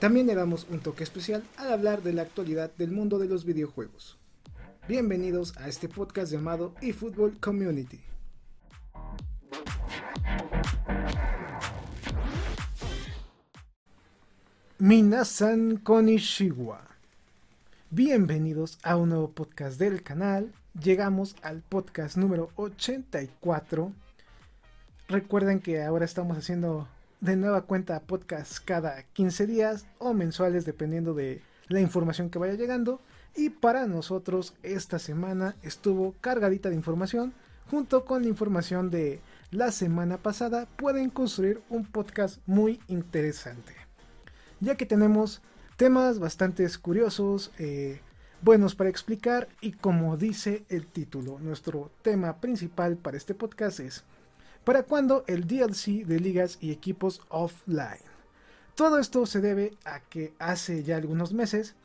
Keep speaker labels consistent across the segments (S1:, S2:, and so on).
S1: También le damos un toque especial al hablar de la actualidad del mundo de los videojuegos. Bienvenidos a este podcast llamado eFootball Community. Minasan Konishiwa. Bienvenidos a un nuevo podcast del canal. Llegamos al podcast número 84. Recuerden que ahora estamos haciendo de nueva cuenta podcast cada 15 días o mensuales dependiendo de la información que vaya llegando. Y para nosotros esta semana estuvo cargadita de información junto con la información de la semana pasada. Pueden construir un podcast muy interesante ya que tenemos temas bastante curiosos, eh, buenos para explicar y como dice el título, nuestro tema principal para este podcast es ¿Para cuándo el DLC de ligas y equipos offline? Todo esto se debe a que hace ya algunos meses,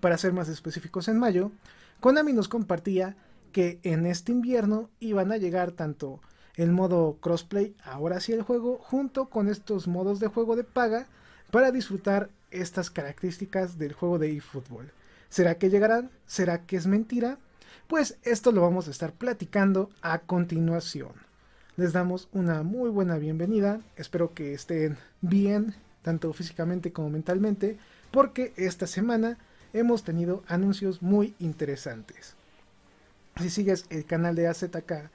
S1: para ser más específicos en mayo, Konami nos compartía que en este invierno iban a llegar tanto el modo crossplay, ahora sí el juego, junto con estos modos de juego de paga para disfrutar estas características del juego de eFootball. ¿Será que llegarán? ¿Será que es mentira? Pues esto lo vamos a estar platicando a continuación. Les damos una muy buena bienvenida, espero que estén bien, tanto físicamente como mentalmente, porque esta semana hemos tenido anuncios muy interesantes. Si sigues el canal de AZK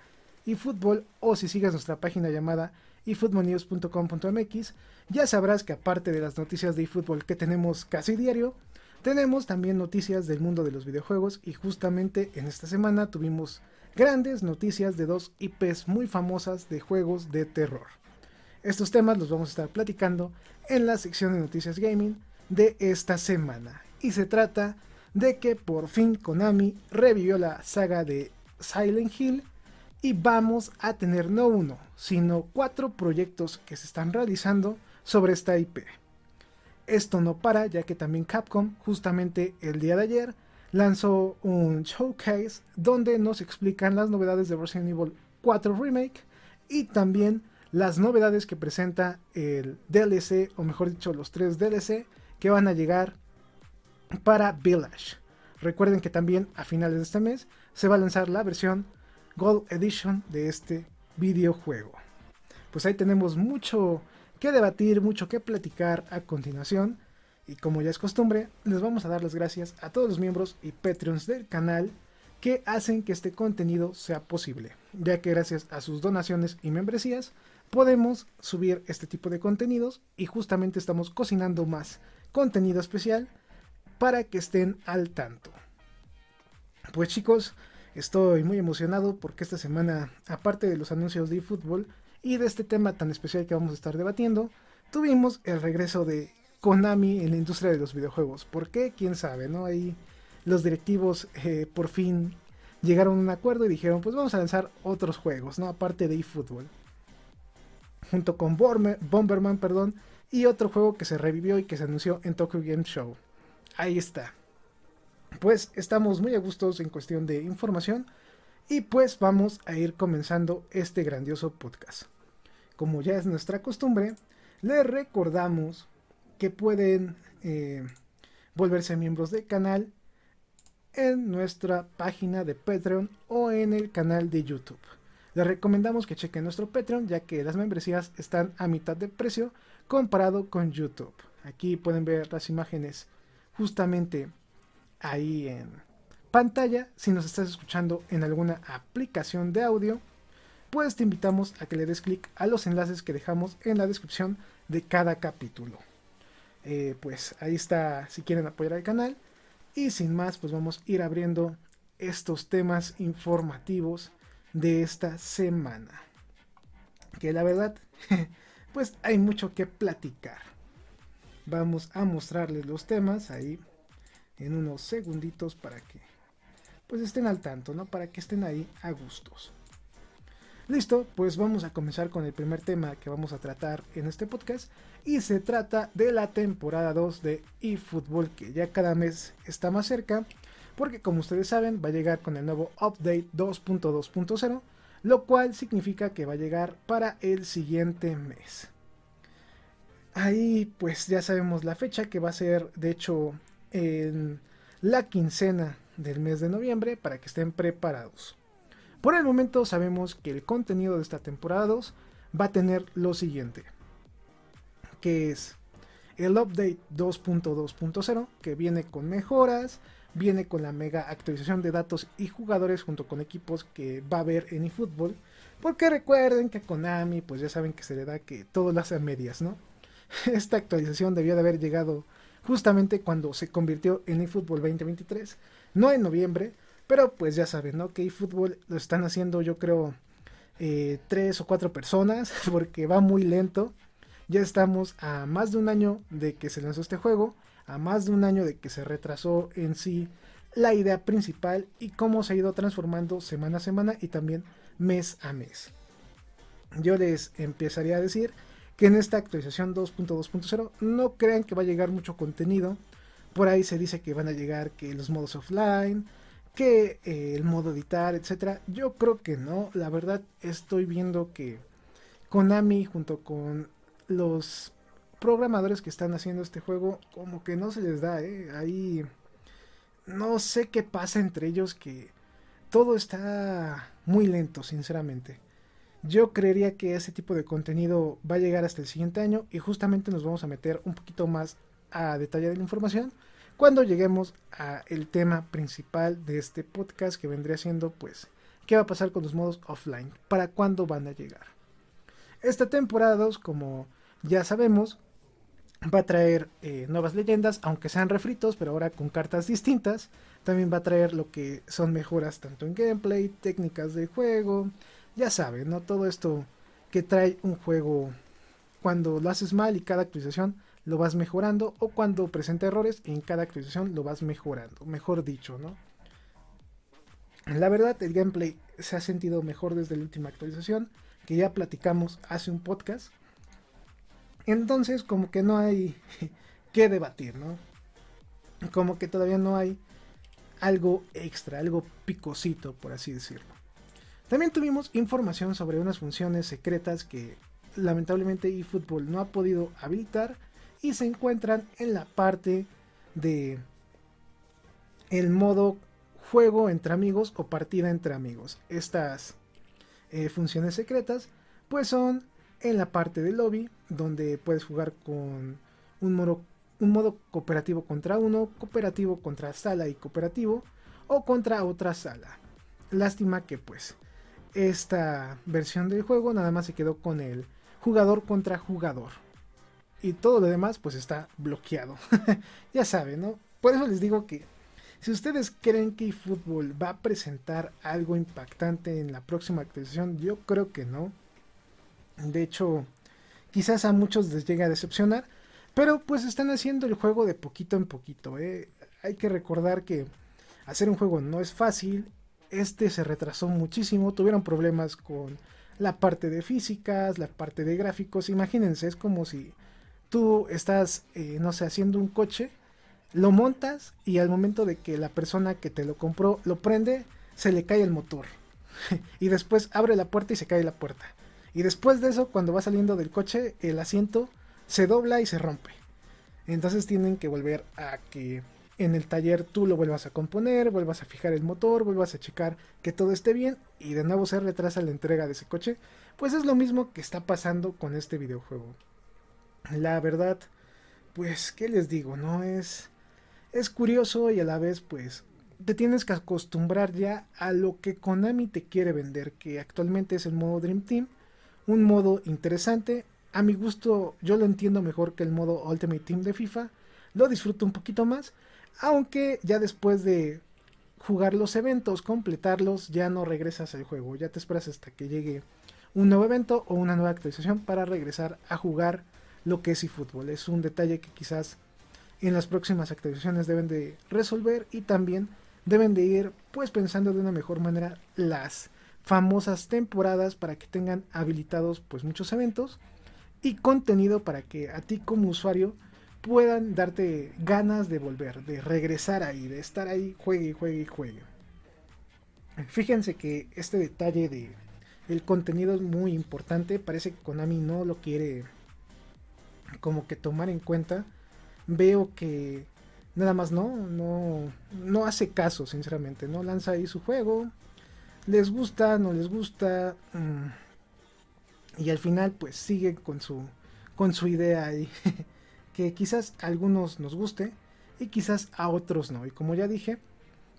S1: y Fútbol o si sigues nuestra página llamada eFootballnews.com.mx, ya sabrás que aparte de las noticias de eFootball que tenemos casi diario, tenemos también noticias del mundo de los videojuegos y justamente en esta semana tuvimos grandes noticias de dos IPs muy famosas de juegos de terror. Estos temas los vamos a estar platicando en la sección de noticias gaming de esta semana. Y se trata de que por fin Konami revivió la saga de Silent Hill y vamos a tener no uno, sino cuatro proyectos que se están realizando sobre esta IP. Esto no para, ya que también Capcom, justamente el día de ayer, lanzó un showcase donde nos explican las novedades de Resident Evil 4 Remake y también las novedades que presenta el DLC, o mejor dicho, los tres DLC que van a llegar para Village. Recuerden que también a finales de este mes se va a lanzar la versión Gold Edition de este videojuego. Pues ahí tenemos mucho que debatir, mucho que platicar a continuación. Y como ya es costumbre, les vamos a dar las gracias a todos los miembros y Patreons del canal que hacen que este contenido sea posible, ya que gracias a sus donaciones y membresías podemos subir este tipo de contenidos y justamente estamos cocinando más contenido especial para que estén al tanto. Pues chicos, Estoy muy emocionado porque esta semana, aparte de los anuncios de eFootball y de este tema tan especial que vamos a estar debatiendo, tuvimos el regreso de Konami en la industria de los videojuegos. ¿Por qué? ¿Quién sabe? ¿no? Ahí los directivos eh, por fin llegaron a un acuerdo y dijeron, pues vamos a lanzar otros juegos, ¿no? Aparte de eFootball. Junto con Bomberman, perdón, y otro juego que se revivió y que se anunció en Tokyo Game Show. Ahí está pues estamos muy a gustos en cuestión de información y pues vamos a ir comenzando este grandioso podcast. Como ya es nuestra costumbre, les recordamos que pueden eh, volverse miembros del canal en nuestra página de Patreon o en el canal de YouTube. Les recomendamos que chequen nuestro Patreon ya que las membresías están a mitad de precio comparado con YouTube. Aquí pueden ver las imágenes justamente ahí en pantalla. Si nos estás escuchando en alguna aplicación de audio, pues te invitamos a que le des clic a los enlaces que dejamos en la descripción de cada capítulo. Eh, pues ahí está si quieren apoyar al canal. Y sin más, pues vamos a ir abriendo estos temas informativos de esta semana. Que la verdad, pues hay mucho que platicar. Vamos a mostrarles los temas ahí en unos segunditos para que pues estén al tanto, ¿no? Para que estén ahí a gustos. Listo, pues vamos a comenzar con el primer tema que vamos a tratar en este podcast y se trata de la temporada 2 de eFootball que ya cada mes está más cerca porque como ustedes saben va a llegar con el nuevo update 2.2.0 lo cual significa que va a llegar para el siguiente mes. Ahí pues ya sabemos la fecha que va a ser de hecho en la quincena del mes de noviembre para que estén preparados. Por el momento sabemos que el contenido de esta temporada 2 va a tener lo siguiente, que es el update 2.2.0 que viene con mejoras, viene con la mega actualización de datos y jugadores junto con equipos que va a haber en eFootball. Porque recuerden que Konami, pues ya saben que se le da que todo lo hace a medias, ¿no? Esta actualización debió de haber llegado justamente cuando se convirtió en eFootball 2023, no en noviembre, pero pues ya saben, ¿no? Que eFootball lo están haciendo yo creo eh, tres o cuatro personas porque va muy lento. Ya estamos a más de un año de que se lanzó este juego, a más de un año de que se retrasó en sí la idea principal y cómo se ha ido transformando semana a semana y también mes a mes. Yo les empezaría a decir que en esta actualización 2.2.0 no crean que va a llegar mucho contenido. Por ahí se dice que van a llegar que los modos offline, que eh, el modo editar, etcétera. Yo creo que no. La verdad estoy viendo que Konami junto con los programadores que están haciendo este juego como que no se les da, ¿eh? Ahí no sé qué pasa entre ellos que todo está muy lento, sinceramente. Yo creería que ese tipo de contenido va a llegar hasta el siguiente año y justamente nos vamos a meter un poquito más a detalle de la información cuando lleguemos a el tema principal de este podcast que vendría siendo pues qué va a pasar con los modos offline, para cuándo van a llegar. Esta temporada 2, como ya sabemos, va a traer eh, nuevas leyendas, aunque sean refritos, pero ahora con cartas distintas. También va a traer lo que son mejoras tanto en gameplay, técnicas de juego, ya saben, ¿no? Todo esto que trae un juego cuando lo haces mal y cada actualización lo vas mejorando o cuando presenta errores en cada actualización lo vas mejorando, mejor dicho, ¿no? La verdad, el gameplay se ha sentido mejor desde la última actualización, que ya platicamos hace un podcast. Entonces, como que no hay que debatir, ¿no? Como que todavía no hay algo extra, algo picosito, por así decirlo. También tuvimos información sobre unas funciones secretas que lamentablemente eFootball no ha podido habilitar y se encuentran en la parte de el modo juego entre amigos o partida entre amigos. Estas eh, funciones secretas pues son en la parte del lobby donde puedes jugar con un modo, un modo cooperativo contra uno, cooperativo contra sala y cooperativo o contra otra sala. Lástima que pues esta versión del juego nada más se quedó con el jugador contra jugador. Y todo lo demás pues está bloqueado. ya saben, ¿no? Por eso les digo que si ustedes creen que eFootball va a presentar algo impactante en la próxima actualización, yo creo que no. De hecho, quizás a muchos les llegue a decepcionar, pero pues están haciendo el juego de poquito en poquito. ¿eh? Hay que recordar que hacer un juego no es fácil este se retrasó muchísimo, tuvieron problemas con la parte de físicas, la parte de gráficos. Imagínense, es como si tú estás, eh, no sé, haciendo un coche, lo montas y al momento de que la persona que te lo compró lo prende, se le cae el motor. y después abre la puerta y se cae la puerta. Y después de eso, cuando va saliendo del coche, el asiento se dobla y se rompe. Entonces tienen que volver a que en el taller tú lo vuelvas a componer, vuelvas a fijar el motor, vuelvas a checar que todo esté bien y de nuevo se retrasa la entrega de ese coche, pues es lo mismo que está pasando con este videojuego. La verdad, pues, ¿qué les digo? No es... Es curioso y a la vez, pues, te tienes que acostumbrar ya a lo que Konami te quiere vender, que actualmente es el modo Dream Team, un modo interesante, a mi gusto yo lo entiendo mejor que el modo Ultimate Team de FIFA, lo disfruto un poquito más, aunque ya después de jugar los eventos, completarlos, ya no regresas al juego. Ya te esperas hasta que llegue un nuevo evento o una nueva actualización para regresar a jugar lo que es eFootball. Es un detalle que quizás en las próximas actualizaciones deben de resolver y también deben de ir pues pensando de una mejor manera las famosas temporadas para que tengan habilitados pues muchos eventos y contenido para que a ti como usuario puedan darte ganas de volver, de regresar ahí, de estar ahí, juegue juegue y juegue. Fíjense que este detalle de el contenido es muy importante, parece que Konami no lo quiere como que tomar en cuenta. Veo que nada más no, no, no hace caso, sinceramente, no lanza ahí su juego, les gusta, no les gusta, mm, y al final pues sigue con su, con su idea ahí. que quizás a algunos nos guste y quizás a otros no. Y como ya dije,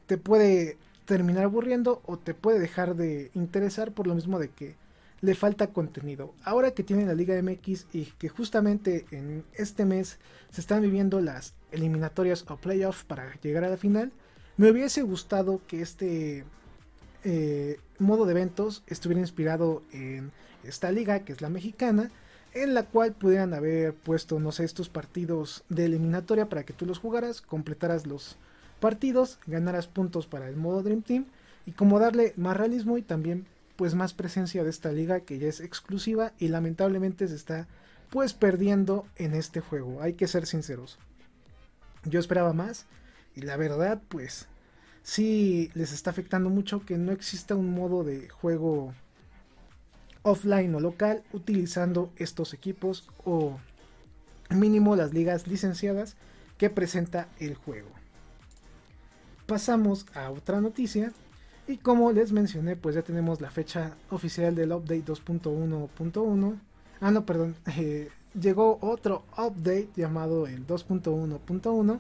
S1: te puede terminar aburriendo o te puede dejar de interesar por lo mismo de que le falta contenido. Ahora que tienen la Liga MX y que justamente en este mes se están viviendo las eliminatorias o playoffs para llegar a la final, me hubiese gustado que este eh, modo de eventos estuviera inspirado en esta liga que es la mexicana en la cual pudieran haber puesto, no sé, estos partidos de eliminatoria para que tú los jugaras, completaras los partidos, ganaras puntos para el modo Dream Team y como darle más realismo y también pues más presencia de esta liga que ya es exclusiva y lamentablemente se está pues perdiendo en este juego, hay que ser sinceros. Yo esperaba más y la verdad pues sí les está afectando mucho que no exista un modo de juego offline o local utilizando estos equipos o mínimo las ligas licenciadas que presenta el juego. Pasamos a otra noticia y como les mencioné pues ya tenemos la fecha oficial del update 2.1.1 ah no perdón eh, llegó otro update llamado el 2.1.1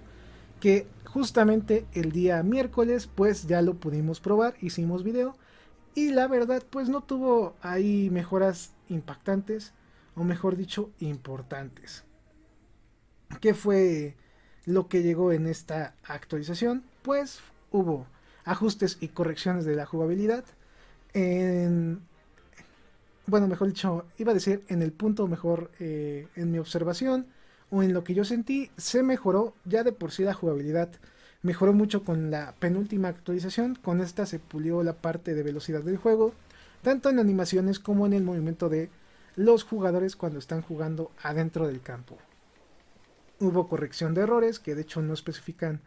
S1: que justamente el día miércoles pues ya lo pudimos probar hicimos video y la verdad, pues no tuvo ahí mejoras impactantes, o mejor dicho, importantes. ¿Qué fue lo que llegó en esta actualización? Pues hubo ajustes y correcciones de la jugabilidad. En, bueno, mejor dicho, iba a decir en el punto mejor eh, en mi observación o en lo que yo sentí, se mejoró ya de por sí la jugabilidad mejoró mucho con la penúltima actualización. Con esta se pulió la parte de velocidad del juego, tanto en animaciones como en el movimiento de los jugadores cuando están jugando adentro del campo. Hubo corrección de errores, que de hecho no especifican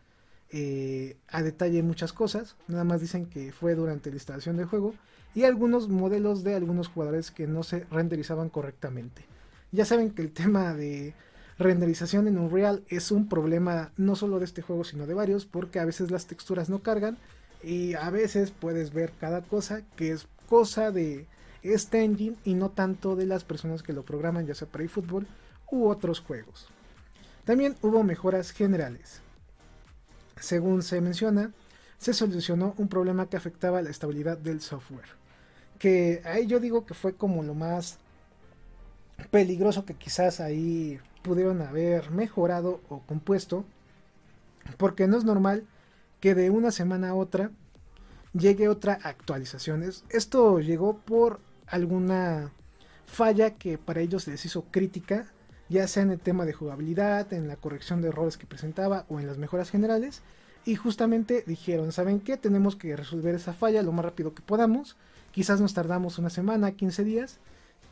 S1: eh, a detalle muchas cosas, nada más dicen que fue durante la instalación del juego, y algunos modelos de algunos jugadores que no se renderizaban correctamente. Ya saben que el tema de renderización en Unreal es un problema no solo de este juego, sino de varios, porque a veces las texturas no cargan y a veces puedes ver cada cosa que es cosa de este engine y no tanto de las personas que lo programan, ya sea para eFootball u otros juegos. También hubo mejoras generales. Según se menciona, se solucionó un problema que afectaba la estabilidad del software. Que ahí yo digo que fue como lo más peligroso que quizás ahí pudieron haber mejorado o compuesto, porque no es normal que de una semana a otra llegue otra actualización. Esto llegó por alguna falla que para ellos les hizo crítica, ya sea en el tema de jugabilidad, en la corrección de errores que presentaba o en las mejoras generales. Y justamente dijeron, ¿saben qué? Tenemos que resolver esa falla lo más rápido que podamos. Quizás nos tardamos una semana, 15 días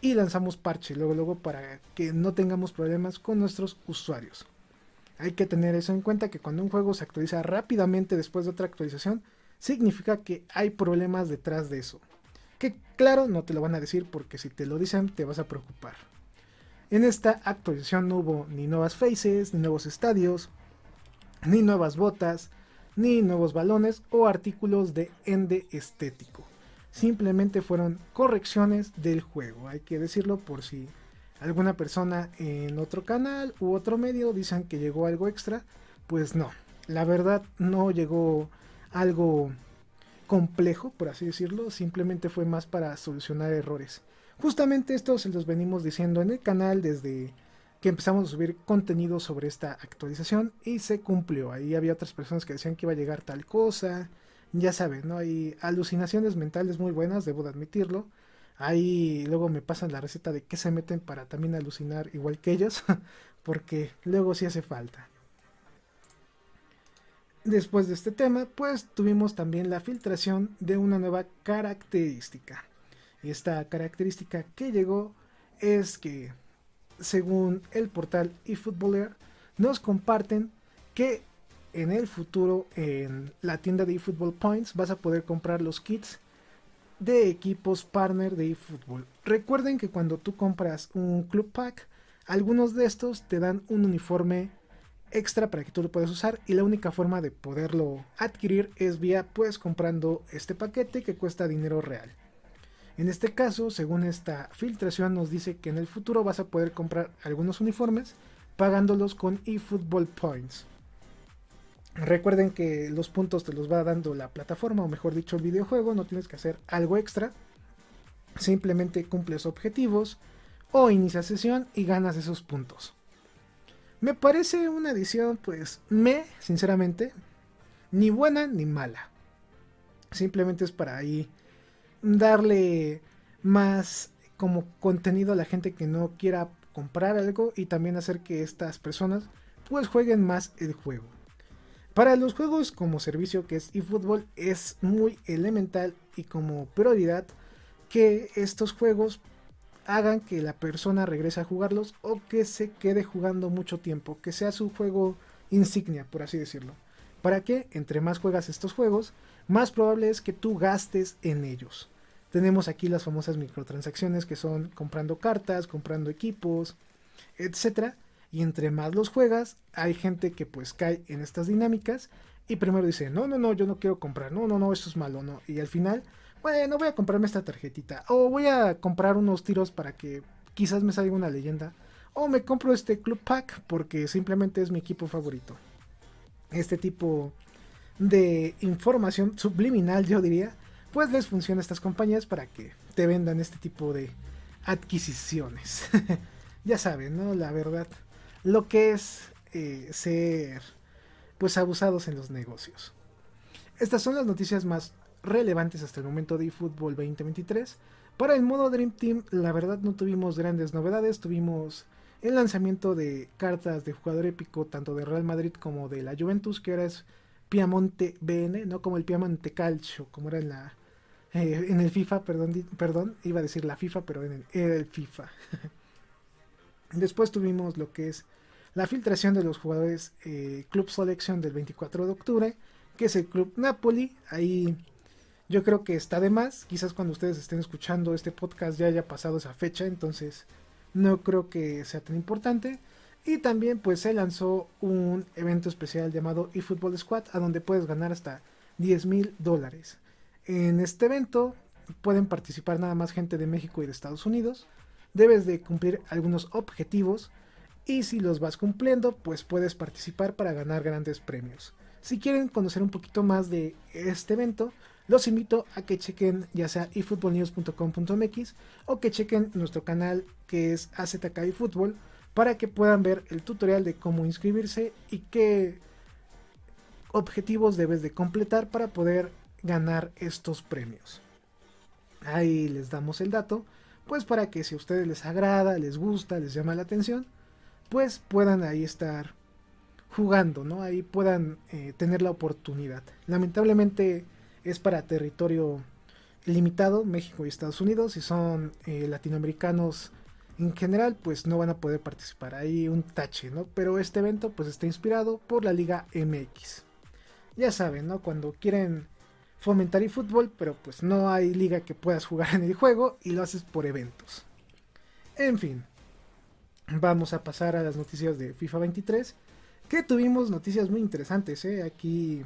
S1: y lanzamos parche luego luego para que no tengamos problemas con nuestros usuarios. Hay que tener eso en cuenta que cuando un juego se actualiza rápidamente después de otra actualización, significa que hay problemas detrás de eso. Que claro, no te lo van a decir porque si te lo dicen te vas a preocupar. En esta actualización no hubo ni nuevas faces, ni nuevos estadios, ni nuevas botas, ni nuevos balones o artículos de ende estético simplemente fueron correcciones del juego. Hay que decirlo por si alguna persona en otro canal u otro medio dicen que llegó algo extra, pues no. La verdad no llegó algo complejo, por así decirlo, simplemente fue más para solucionar errores. Justamente esto se los venimos diciendo en el canal desde que empezamos a subir contenido sobre esta actualización y se cumplió. Ahí había otras personas que decían que iba a llegar tal cosa, ya saben, ¿no? Hay alucinaciones mentales muy buenas, debo de admitirlo. Ahí luego me pasan la receta de qué se meten para también alucinar igual que ellos, porque luego sí hace falta. Después de este tema, pues tuvimos también la filtración de una nueva característica. Esta característica que llegó es que, según el portal eFootballer, nos comparten que en el futuro en la tienda de eFootball Points vas a poder comprar los kits de equipos partner de eFootball. Recuerden que cuando tú compras un club pack, algunos de estos te dan un uniforme extra para que tú lo puedas usar y la única forma de poderlo adquirir es vía pues comprando este paquete que cuesta dinero real. En este caso, según esta filtración nos dice que en el futuro vas a poder comprar algunos uniformes pagándolos con eFootball Points. Recuerden que los puntos te los va dando la plataforma o mejor dicho el videojuego, no tienes que hacer algo extra. Simplemente cumples objetivos o inicias sesión y ganas esos puntos. Me parece una edición, pues, me, sinceramente, ni buena ni mala. Simplemente es para ahí darle más como contenido a la gente que no quiera comprar algo y también hacer que estas personas pues jueguen más el juego. Para los juegos como servicio que es eFootball es muy elemental y como prioridad que estos juegos hagan que la persona regrese a jugarlos o que se quede jugando mucho tiempo, que sea su juego insignia, por así decirlo. Para que entre más juegas estos juegos, más probable es que tú gastes en ellos. Tenemos aquí las famosas microtransacciones que son comprando cartas, comprando equipos, etc. Y entre más los juegas, hay gente que pues cae en estas dinámicas y primero dice, no, no, no, yo no quiero comprar, no, no, no, esto es malo, no. Y al final bueno, voy a comprarme esta tarjetita. O voy a comprar unos tiros para que quizás me salga una leyenda. O me compro este Club Pack porque simplemente es mi equipo favorito. Este tipo de información subliminal, yo diría, pues les funciona a estas compañías para que te vendan este tipo de adquisiciones. ya saben, ¿no? La verdad, lo que es eh, ser pues abusados en los negocios. Estas son las noticias más relevantes hasta el momento de eFootball 2023. Para el modo Dream Team, la verdad no tuvimos grandes novedades, tuvimos el lanzamiento de cartas de jugador épico tanto de Real Madrid como de la Juventus, que ahora es Piamonte BN, no como el Piamonte Calcio, como era en la eh, en el FIFA, perdón, perdón, iba a decir la FIFA, pero en el, era el FIFA. Después tuvimos lo que es la filtración de los jugadores eh, Club Selection del 24 de octubre, que es el Club Napoli. Ahí yo creo que está de más. Quizás cuando ustedes estén escuchando este podcast ya haya pasado esa fecha, entonces no creo que sea tan importante. Y también pues se lanzó un evento especial llamado eFootball Squad, a donde puedes ganar hasta 10 mil dólares. En este evento pueden participar nada más gente de México y de Estados Unidos. Debes de cumplir algunos objetivos y si los vas cumpliendo pues puedes participar para ganar grandes premios. Si quieren conocer un poquito más de este evento, los invito a que chequen ya sea efootballnews.com.mx o que chequen nuestro canal que es AZK eFootball para que puedan ver el tutorial de cómo inscribirse y qué objetivos debes de completar para poder ganar estos premios. Ahí les damos el dato, pues para que si a ustedes les agrada, les gusta, les llama la atención, pues puedan ahí estar jugando, ¿no? Ahí puedan eh, tener la oportunidad. Lamentablemente es para territorio limitado, México y Estados Unidos, si son eh, latinoamericanos en general, pues no van a poder participar. Hay un tache, ¿no? Pero este evento pues está inspirado por la Liga MX. Ya saben, ¿no? Cuando quieren fomentar el fútbol, pero pues no hay liga que puedas jugar en el juego y lo haces por eventos. En fin, vamos a pasar a las noticias de FIFA 23, que tuvimos noticias muy interesantes, ¿eh? Aquí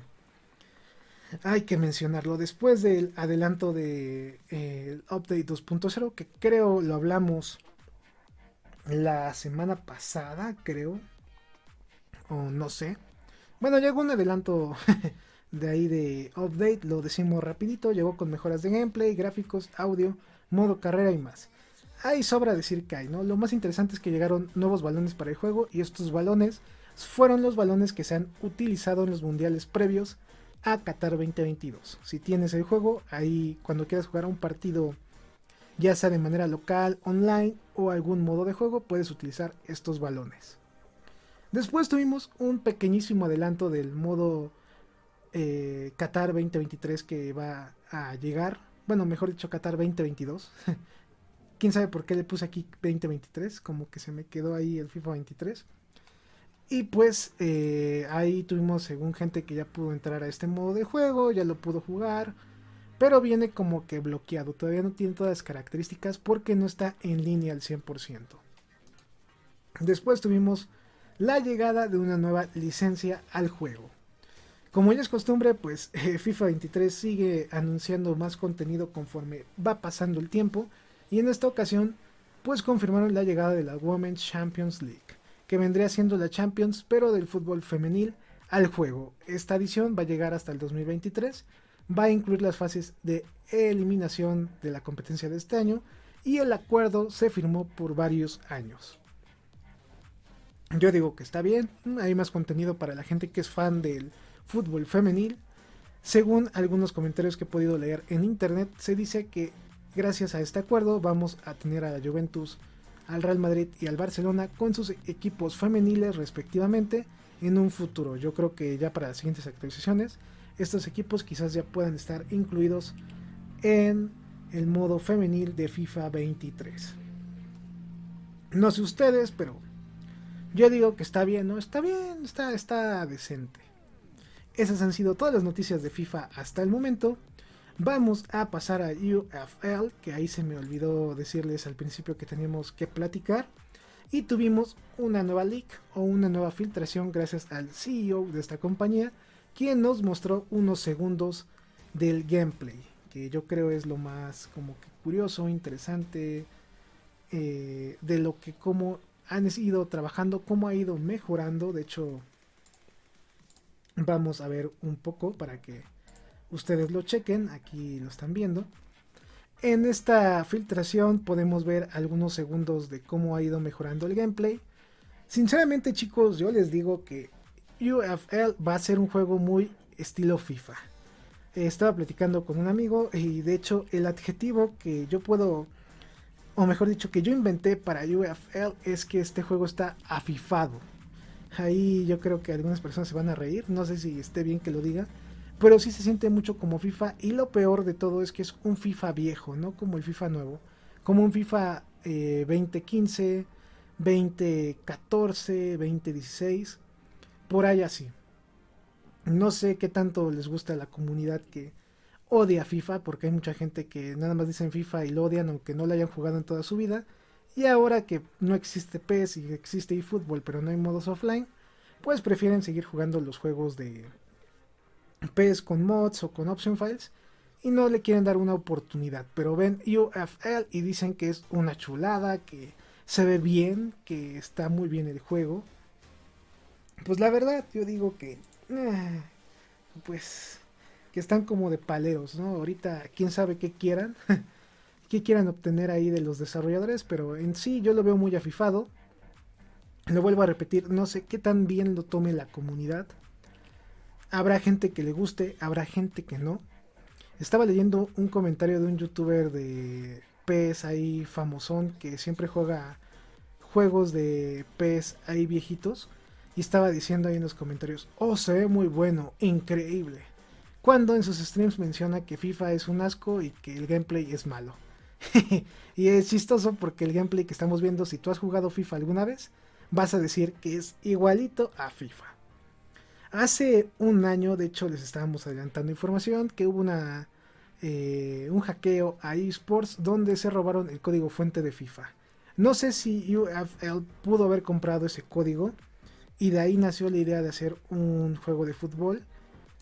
S1: hay que mencionarlo. Después del adelanto de eh, Update 2.0, que creo lo hablamos la semana pasada, creo. O no sé. Bueno, llegó un adelanto de ahí de Update, lo decimos rapidito. Llegó con mejoras de gameplay, gráficos, audio, modo carrera y más. Ahí sobra decir que hay, ¿no? Lo más interesante es que llegaron nuevos balones para el juego y estos balones fueron los balones que se han utilizado en los mundiales previos a Qatar 2022. Si tienes el juego, ahí cuando quieras jugar un partido, ya sea de manera local, online o algún modo de juego, puedes utilizar estos balones. Después tuvimos un pequeñísimo adelanto del modo eh, Qatar 2023 que va a llegar. Bueno, mejor dicho, Qatar 2022. Quién sabe por qué le puse aquí 2023, como que se me quedó ahí el FIFA 23. Y pues eh, ahí tuvimos, según gente que ya pudo entrar a este modo de juego, ya lo pudo jugar, pero viene como que bloqueado. Todavía no tiene todas las características porque no está en línea al 100%. Después tuvimos la llegada de una nueva licencia al juego. Como ya es costumbre, pues eh, FIFA 23 sigue anunciando más contenido conforme va pasando el tiempo y en esta ocasión pues confirmaron la llegada de la Women's Champions League que vendría siendo la Champions, pero del fútbol femenil al juego. Esta edición va a llegar hasta el 2023, va a incluir las fases de eliminación de la competencia de este año y el acuerdo se firmó por varios años. Yo digo que está bien, hay más contenido para la gente que es fan del fútbol femenil. Según algunos comentarios que he podido leer en internet, se dice que gracias a este acuerdo vamos a tener a la Juventus al Real Madrid y al Barcelona con sus equipos femeniles respectivamente en un futuro. Yo creo que ya para las siguientes actualizaciones estos equipos quizás ya puedan estar incluidos en el modo femenil de FIFA 23. No sé ustedes, pero yo digo que está bien, ¿no? Está bien, está, está decente. Esas han sido todas las noticias de FIFA hasta el momento. Vamos a pasar a UFL, que ahí se me olvidó decirles al principio que teníamos que platicar. Y tuvimos una nueva leak o una nueva filtración gracias al CEO de esta compañía, quien nos mostró unos segundos del gameplay, que yo creo es lo más como que curioso, interesante, eh, de lo que cómo han ido trabajando, cómo ha ido mejorando. De hecho, vamos a ver un poco para que ustedes lo chequen, aquí lo están viendo. En esta filtración podemos ver algunos segundos de cómo ha ido mejorando el gameplay. Sinceramente chicos, yo les digo que UFL va a ser un juego muy estilo FIFA. Estaba platicando con un amigo y de hecho el adjetivo que yo puedo, o mejor dicho, que yo inventé para UFL es que este juego está afifado. Ahí yo creo que algunas personas se van a reír, no sé si esté bien que lo diga, pero sí se siente mucho como FIFA y lo peor de todo es que es un FIFA viejo, no como el FIFA nuevo, como un FIFA 2015, 2014, 2016, por ahí así. No sé qué tanto les gusta a la comunidad que odia FIFA, porque hay mucha gente que nada más dicen FIFA y lo odian aunque no lo hayan jugado en toda su vida. Y ahora que no existe PES y existe eFootball, pero no hay modos offline, pues prefieren seguir jugando los juegos de, PES con mods o con option files y no le quieren dar una oportunidad. Pero ven UFL y dicen que es una chulada, que se ve bien, que está muy bien el juego. Pues la verdad, yo digo que. Eh, pues. Que están como de paleros, ¿no? Ahorita, quién sabe qué quieran. qué quieran obtener ahí de los desarrolladores. Pero en sí, yo lo veo muy afifado. Lo vuelvo a repetir, no sé qué tan bien lo tome la comunidad. Habrá gente que le guste, habrá gente que no. Estaba leyendo un comentario de un youtuber de PES ahí famosón que siempre juega juegos de PES ahí viejitos. Y estaba diciendo ahí en los comentarios, oh, se ve muy bueno, increíble. Cuando en sus streams menciona que FIFA es un asco y que el gameplay es malo. y es chistoso porque el gameplay que estamos viendo, si tú has jugado FIFA alguna vez, vas a decir que es igualito a FIFA. Hace un año, de hecho, les estábamos adelantando información que hubo una eh, un hackeo a esports donde se robaron el código fuente de FIFA. No sé si UFL pudo haber comprado ese código y de ahí nació la idea de hacer un juego de fútbol,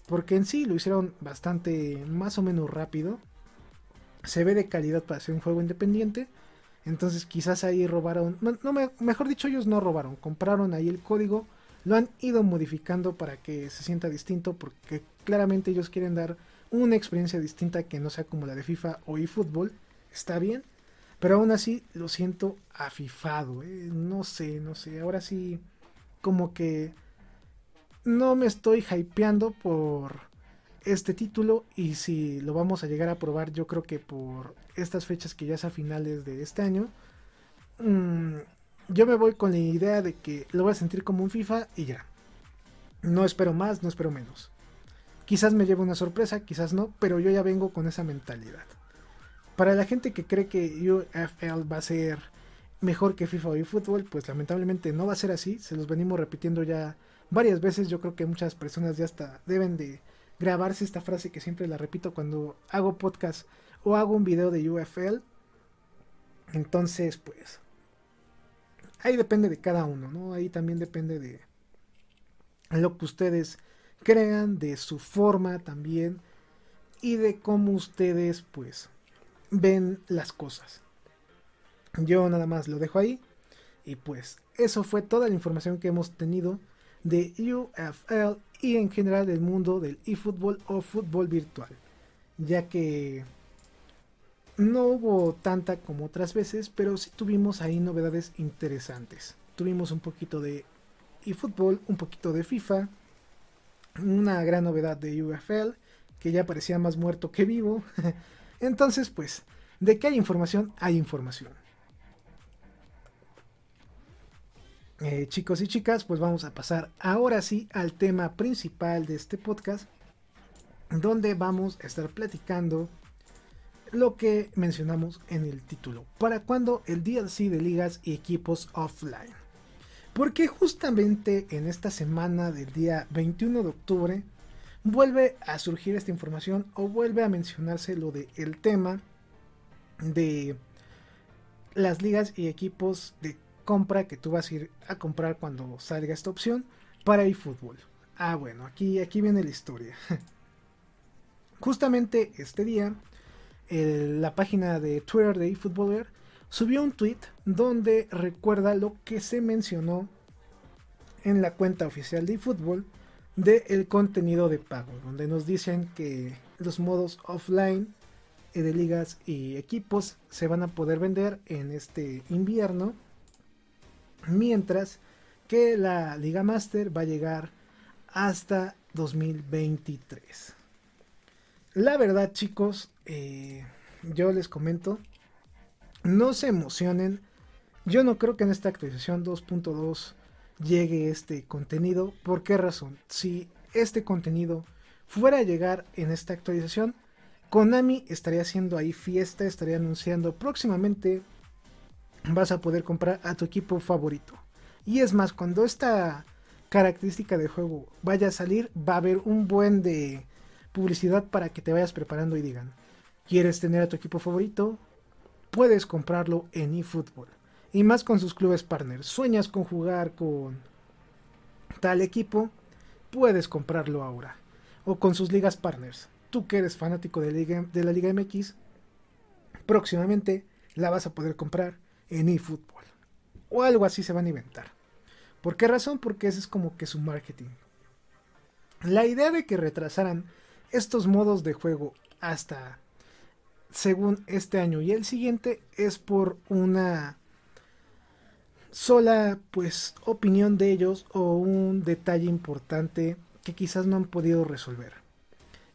S1: porque en sí lo hicieron bastante más o menos rápido. Se ve de calidad para ser un juego independiente. Entonces quizás ahí robaron, no, mejor dicho ellos no robaron, compraron ahí el código lo han ido modificando para que se sienta distinto porque claramente ellos quieren dar una experiencia distinta que no sea como la de FIFA o eFootball. Está bien, pero aún así lo siento afifado. ¿eh? No sé, no sé. Ahora sí, como que no me estoy hypeando por este título y si lo vamos a llegar a probar yo creo que por estas fechas que ya es a finales de este año mmm, yo me voy con la idea de que lo voy a sentir como un FIFA y ya. No espero más, no espero menos. Quizás me lleve una sorpresa, quizás no, pero yo ya vengo con esa mentalidad. Para la gente que cree que UFL va a ser mejor que FIFA y fútbol, pues lamentablemente no va a ser así. Se los venimos repitiendo ya varias veces. Yo creo que muchas personas ya hasta deben de grabarse esta frase que siempre la repito cuando hago podcast o hago un video de UFL. Entonces, pues, ahí depende de cada uno, ¿no? Ahí también depende de lo que ustedes crean, de su forma también y de cómo ustedes pues ven las cosas. Yo nada más lo dejo ahí y pues eso fue toda la información que hemos tenido de UFL y en general del mundo del eFootball o fútbol virtual, ya que no hubo tanta como otras veces, pero sí tuvimos ahí novedades interesantes. Tuvimos un poquito de eFootball, un poquito de FIFA, una gran novedad de UFL, que ya parecía más muerto que vivo. Entonces, pues, de que hay información, hay información. Eh, chicos y chicas, pues vamos a pasar ahora sí al tema principal de este podcast, donde vamos a estar platicando lo que mencionamos en el título. ¿Para cuando el DLC de ligas y equipos offline? Porque justamente en esta semana del día 21 de octubre vuelve a surgir esta información o vuelve a mencionarse lo de el tema de las ligas y equipos de compra que tú vas a ir a comprar cuando salga esta opción para eFootball. Ah, bueno, aquí, aquí viene la historia. Justamente este día, la página de Twitter de eFootballer subió un tweet donde recuerda lo que se mencionó en la cuenta oficial de eFootball del contenido de pago, donde nos dicen que los modos offline de ligas y equipos se van a poder vender en este invierno, mientras que la Liga Master va a llegar hasta 2023. La verdad, chicos, eh, yo les comento, no se emocionen. Yo no creo que en esta actualización 2.2 llegue este contenido. ¿Por qué razón? Si este contenido fuera a llegar en esta actualización, Konami estaría haciendo ahí fiesta, estaría anunciando próximamente vas a poder comprar a tu equipo favorito. Y es más, cuando esta característica de juego vaya a salir, va a haber un buen de publicidad para que te vayas preparando y digan, ¿quieres tener a tu equipo favorito? puedes comprarlo en eFootball. Y más con sus clubes partners. Sueñas con jugar con tal equipo, puedes comprarlo ahora. O con sus ligas partners. Tú que eres fanático de, la Liga MX, próximamente la vas a poder comprar en eFootball. O algo así se van a inventar. ¿Por qué razón? Porque ese es como que su marketing. La idea de que retrasaran estos modos de juego hasta según este año y el siguiente es por una sola pues opinión de ellos o un detalle importante que quizás no han podido resolver.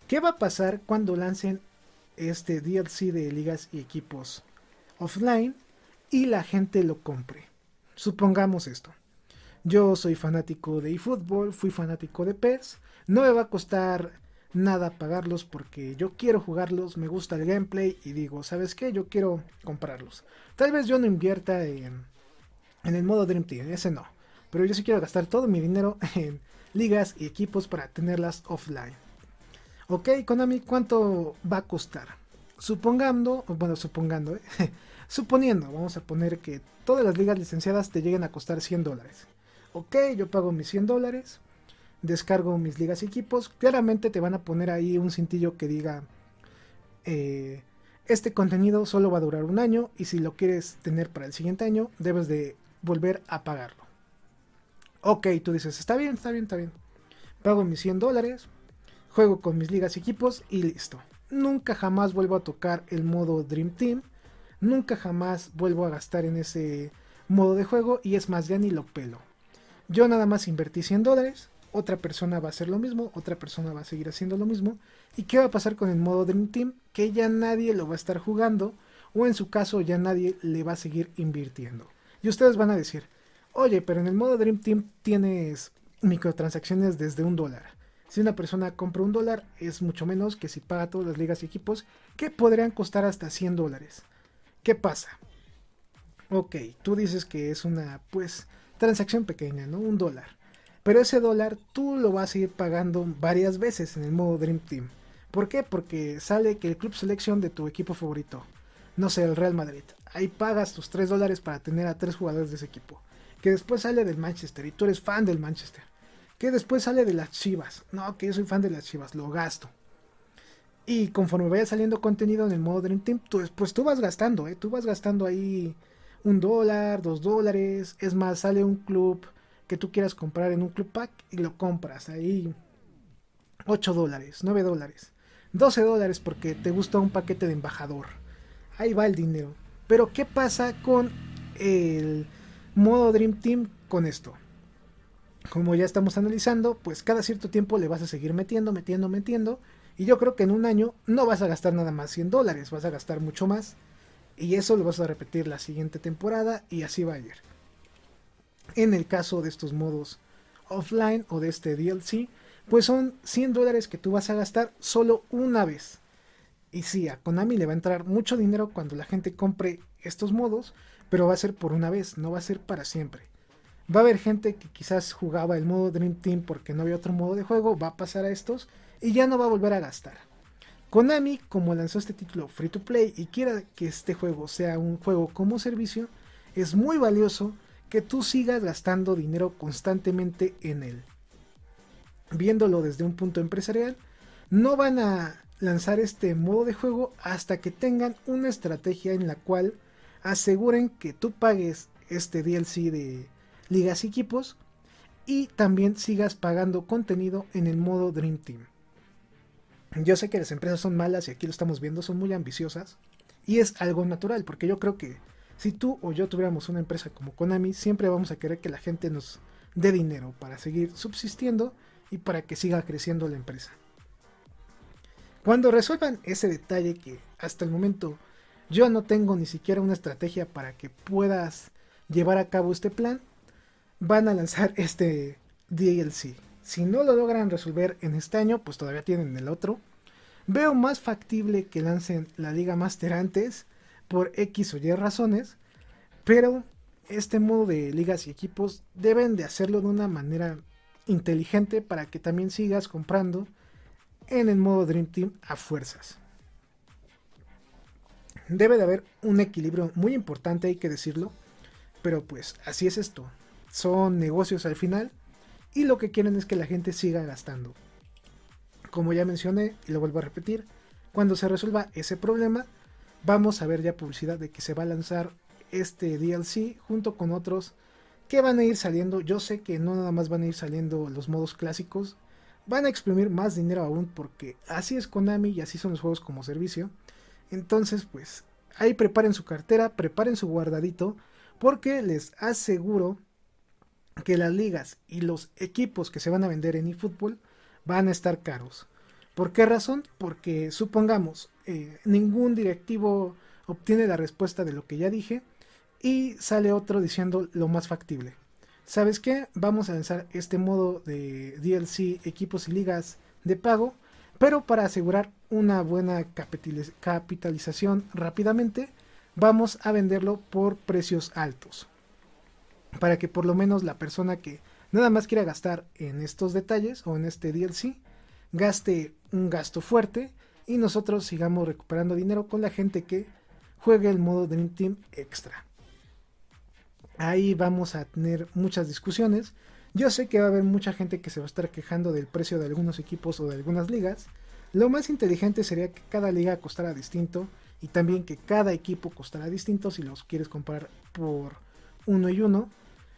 S1: ¿Qué va a pasar cuando lancen este DLC de ligas y equipos offline y la gente lo compre? Supongamos esto. Yo soy fanático de eFootball, fui fanático de PES, no me va a costar nada pagarlos porque yo quiero jugarlos, me gusta el gameplay y digo, ¿sabes qué? Yo quiero comprarlos. Tal vez yo no invierta en, en el modo Dream Team, ese no. Pero yo sí quiero gastar todo mi dinero en ligas y equipos para tenerlas offline. Ok, Konami, ¿cuánto va a costar? Supongando, bueno, supongando, ¿eh? Suponiendo, vamos a poner que todas las ligas licenciadas te lleguen a costar 100 dólares. Ok, yo pago mis 100 dólares descargo mis ligas y equipos, claramente te van a poner ahí un cintillo que diga eh, este contenido solo va a durar un año y si lo quieres tener para el siguiente año debes de volver a pagarlo. Ok, tú dices, está bien, está bien, está bien. Pago mis 100 dólares, juego con mis ligas y equipos y listo. Nunca jamás vuelvo a tocar el modo Dream Team. Nunca jamás vuelvo a gastar en ese modo de juego y es más, ya ni lo pelo. Yo nada más invertí 100 dólares, otra persona va a hacer lo mismo, otra persona va a seguir haciendo lo mismo. ¿Y qué va a pasar con el modo Dream Team? Que ya nadie lo va a estar jugando o en su caso ya nadie le va a seguir invirtiendo. Y ustedes van a decir, oye, pero en el modo Dream Team tienes microtransacciones desde un dólar. Si una persona compra un dólar, es mucho menos que si paga todas las ligas y equipos que podrían costar hasta 100 dólares. ¿Qué pasa? Ok, tú dices que es una, pues, transacción pequeña, ¿no? Un dólar. Pero ese dólar tú lo vas a ir pagando varias veces en el modo Dream Team. ¿Por qué? Porque sale que el club selección de tu equipo favorito, no sé, el Real Madrid, ahí pagas tus 3 dólares para tener a 3 jugadores de ese equipo. Que después sale del Manchester y tú eres fan del Manchester. Que después sale de las Chivas. No, que yo soy fan de las Chivas, lo gasto. Y conforme vaya saliendo contenido en el modo Dream Team, pues tú vas gastando, ¿eh? Tú vas gastando ahí un dólar, dos dólares. Es más, sale un club que tú quieras comprar en un club pack y lo compras ahí 8 dólares, 9 dólares, 12 dólares porque te gusta un paquete de embajador. Ahí va el dinero. Pero ¿qué pasa con el modo Dream Team con esto? Como ya estamos analizando, pues cada cierto tiempo le vas a seguir metiendo, metiendo, metiendo. Y yo creo que en un año no vas a gastar nada más 100 dólares, vas a gastar mucho más. Y eso lo vas a repetir la siguiente temporada y así va a ir. En el caso de estos modos offline o de este DLC, pues son 100 dólares que tú vas a gastar solo una vez. Y sí, a Konami le va a entrar mucho dinero cuando la gente compre estos modos, pero va a ser por una vez, no va a ser para siempre. Va a haber gente que quizás jugaba el modo Dream Team porque no había otro modo de juego, va a pasar a estos y ya no va a volver a gastar. Konami, como lanzó este título free to play y quiera que este juego sea un juego como servicio, es muy valioso que tú sigas gastando dinero constantemente en él. Viéndolo desde un punto empresarial, no van a lanzar este modo de juego hasta que tengan una estrategia en la cual aseguren que tú pagues este DLC de ligas y equipos y también sigas pagando contenido en el modo Dream Team. Yo sé que las empresas son malas y aquí lo estamos viendo, son muy ambiciosas y es algo natural porque yo creo que si tú o yo tuviéramos una empresa como Konami, siempre vamos a querer que la gente nos dé dinero para seguir subsistiendo y para que siga creciendo la empresa. Cuando resuelvan ese detalle que hasta el momento yo no tengo ni siquiera una estrategia para que puedas llevar a cabo este plan, van a lanzar este DLC. Si no lo logran resolver en este año, pues todavía tienen el otro. Veo más factible que lancen la Liga Master antes por X o Y razones, pero este modo de ligas y equipos deben de hacerlo de una manera inteligente para que también sigas comprando en el modo Dream Team a fuerzas. Debe de haber un equilibrio muy importante, hay que decirlo, pero pues así es esto. Son negocios al final y lo que quieren es que la gente siga gastando. Como ya mencioné y lo vuelvo a repetir, cuando se resuelva ese problema, vamos a ver ya publicidad de que se va a lanzar este DLC junto con otros que van a ir saliendo. Yo sé que no nada más van a ir saliendo los modos clásicos, van a exprimir más dinero aún porque así es Konami y así son los juegos como servicio. Entonces, pues ahí preparen su cartera, preparen su guardadito porque les aseguro que las ligas y los equipos que se van a vender en eFootball van a estar caros. ¿Por qué razón? Porque supongamos, eh, ningún directivo obtiene la respuesta de lo que ya dije y sale otro diciendo lo más factible. ¿Sabes qué? Vamos a lanzar este modo de DLC, equipos y ligas de pago, pero para asegurar una buena capitalización rápidamente, vamos a venderlo por precios altos. Para que por lo menos la persona que nada más quiera gastar en estos detalles o en este DLC, gaste un gasto fuerte y nosotros sigamos recuperando dinero con la gente que juegue el modo Dream Team Extra. Ahí vamos a tener muchas discusiones. Yo sé que va a haber mucha gente que se va a estar quejando del precio de algunos equipos o de algunas ligas. Lo más inteligente sería que cada liga costara distinto y también que cada equipo costara distinto si los quieres comprar por uno y uno.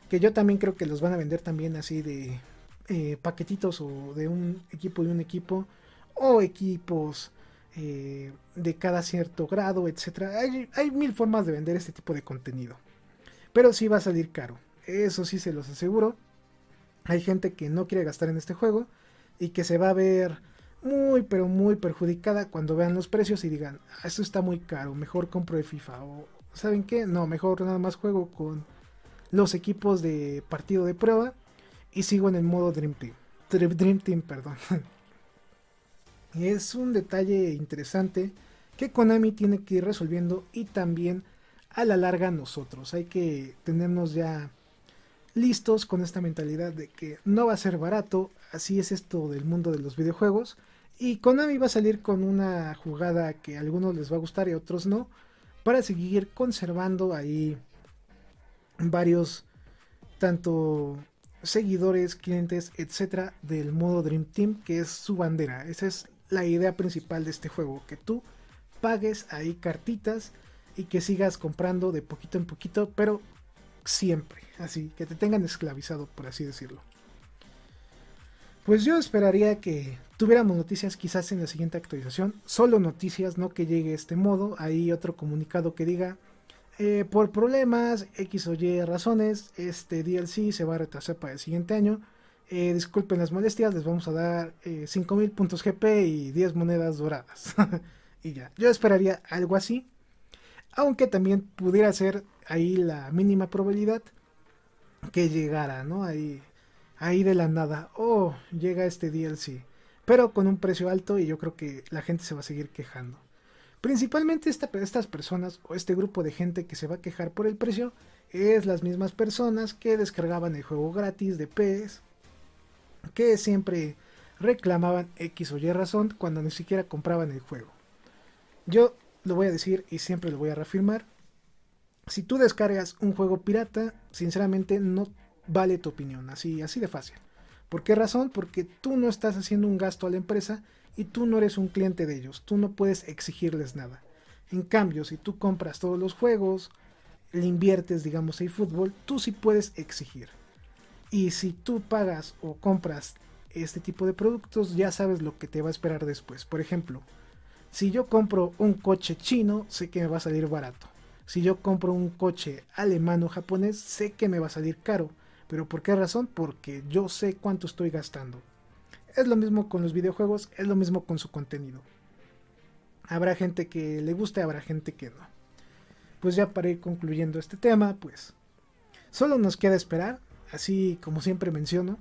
S1: Que yo también creo que los van a vender también así de eh, paquetitos o de un equipo y un equipo o equipos eh, de cada cierto grado, etcétera. Hay, hay, mil formas de vender este tipo de contenido. Pero sí va a salir caro. Eso sí se los aseguro. Hay gente que no quiere gastar en este juego y que se va a ver muy pero muy perjudicada cuando vean los precios y digan, ah, esto está muy caro, mejor compro de FIFA o ¿saben qué? No, mejor nada más juego con los equipos de partido de prueba y sigo en el modo Dream Team. Dream Team, perdón. es un detalle interesante que Konami tiene que ir resolviendo y también a la larga nosotros. Hay que tenernos ya listos con esta mentalidad de que no va a ser barato, así es esto del mundo de los videojuegos. Y Konami va a salir con una jugada que a algunos les va a gustar y a otros no, para seguir conservando ahí varios, tanto seguidores, clientes, etcétera, del modo Dream Team, que es su bandera. Esa es la idea principal de este juego, que tú pagues ahí cartitas y que sigas comprando de poquito en poquito, pero siempre, así, que te tengan esclavizado, por así decirlo. Pues yo esperaría que tuviéramos noticias quizás en la siguiente actualización, solo noticias, no que llegue este modo, hay otro comunicado que diga, eh, por problemas, X o Y razones, este DLC se va a retrasar para el siguiente año. Eh, disculpen las molestias, les vamos a dar eh, 5000 puntos GP y 10 monedas doradas. y ya, yo esperaría algo así. Aunque también pudiera ser ahí la mínima probabilidad que llegara, ¿no? Ahí, ahí de la nada. Oh, llega este DLC. Pero con un precio alto y yo creo que la gente se va a seguir quejando. Principalmente estas personas o este grupo de gente que se va a quejar por el precio es las mismas personas que descargaban el juego gratis de PS, que siempre reclamaban X o Y razón cuando ni siquiera compraban el juego. Yo lo voy a decir y siempre lo voy a reafirmar. Si tú descargas un juego pirata, sinceramente no vale tu opinión, así, así de fácil. ¿Por qué razón? Porque tú no estás haciendo un gasto a la empresa y tú no eres un cliente de ellos, tú no puedes exigirles nada. En cambio, si tú compras todos los juegos, le inviertes, digamos, en fútbol, tú sí puedes exigir. Y si tú pagas o compras este tipo de productos, ya sabes lo que te va a esperar después. Por ejemplo, si yo compro un coche chino, sé que me va a salir barato. Si yo compro un coche alemán o japonés, sé que me va a salir caro. ¿Pero por qué razón? Porque yo sé cuánto estoy gastando. Es lo mismo con los videojuegos, es lo mismo con su contenido. Habrá gente que le guste, habrá gente que no. Pues ya para ir concluyendo este tema, pues solo nos queda esperar, así como siempre menciono.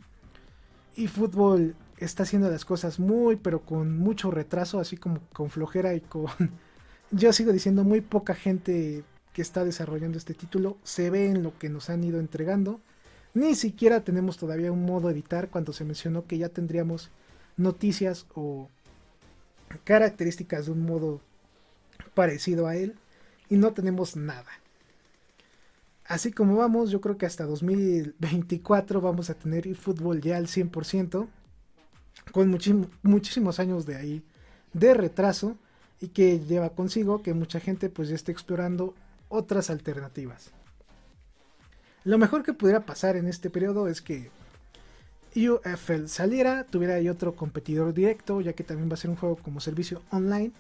S1: Y fútbol está haciendo las cosas muy, pero con mucho retraso, así como con flojera y con, yo sigo diciendo, muy poca gente que está desarrollando este título se ve en lo que nos han ido entregando. Ni siquiera tenemos todavía un modo editar cuando se mencionó que ya tendríamos noticias o características de un modo parecido a él y no tenemos nada. Así como vamos, yo creo que hasta 2024 vamos a tener fútbol ya al 100% con muchísimos años de ahí de retraso y que lleva consigo que mucha gente pues ya esté explorando otras alternativas. Lo mejor que pudiera pasar en este periodo es que UFL saliera, tuviera ahí otro competidor directo, ya que también va a ser un juego como servicio online.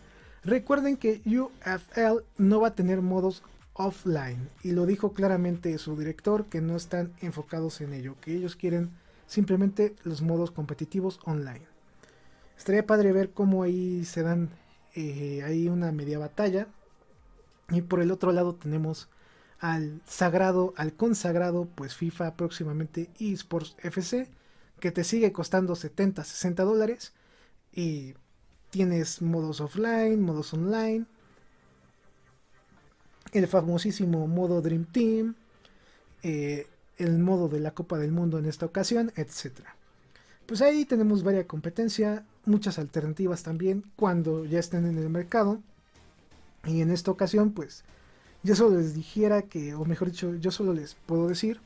S1: Recuerden que UFL no va a tener modos offline y lo dijo claramente su director que no están enfocados en ello, que ellos quieren simplemente los modos competitivos online. Estaría padre ver cómo ahí se dan eh, ahí una media batalla. Y por el otro lado tenemos al sagrado, al consagrado, pues FIFA próximamente eSports FC, que te sigue costando 70, 60 dólares. Y tienes modos offline, modos online. El famosísimo modo Dream Team. Eh, el modo de la Copa del Mundo en esta ocasión, etc. Pues ahí tenemos varias competencia, muchas alternativas también cuando ya estén en el mercado. Y en esta ocasión, pues yo solo les dijera que, o mejor dicho, yo solo les puedo decir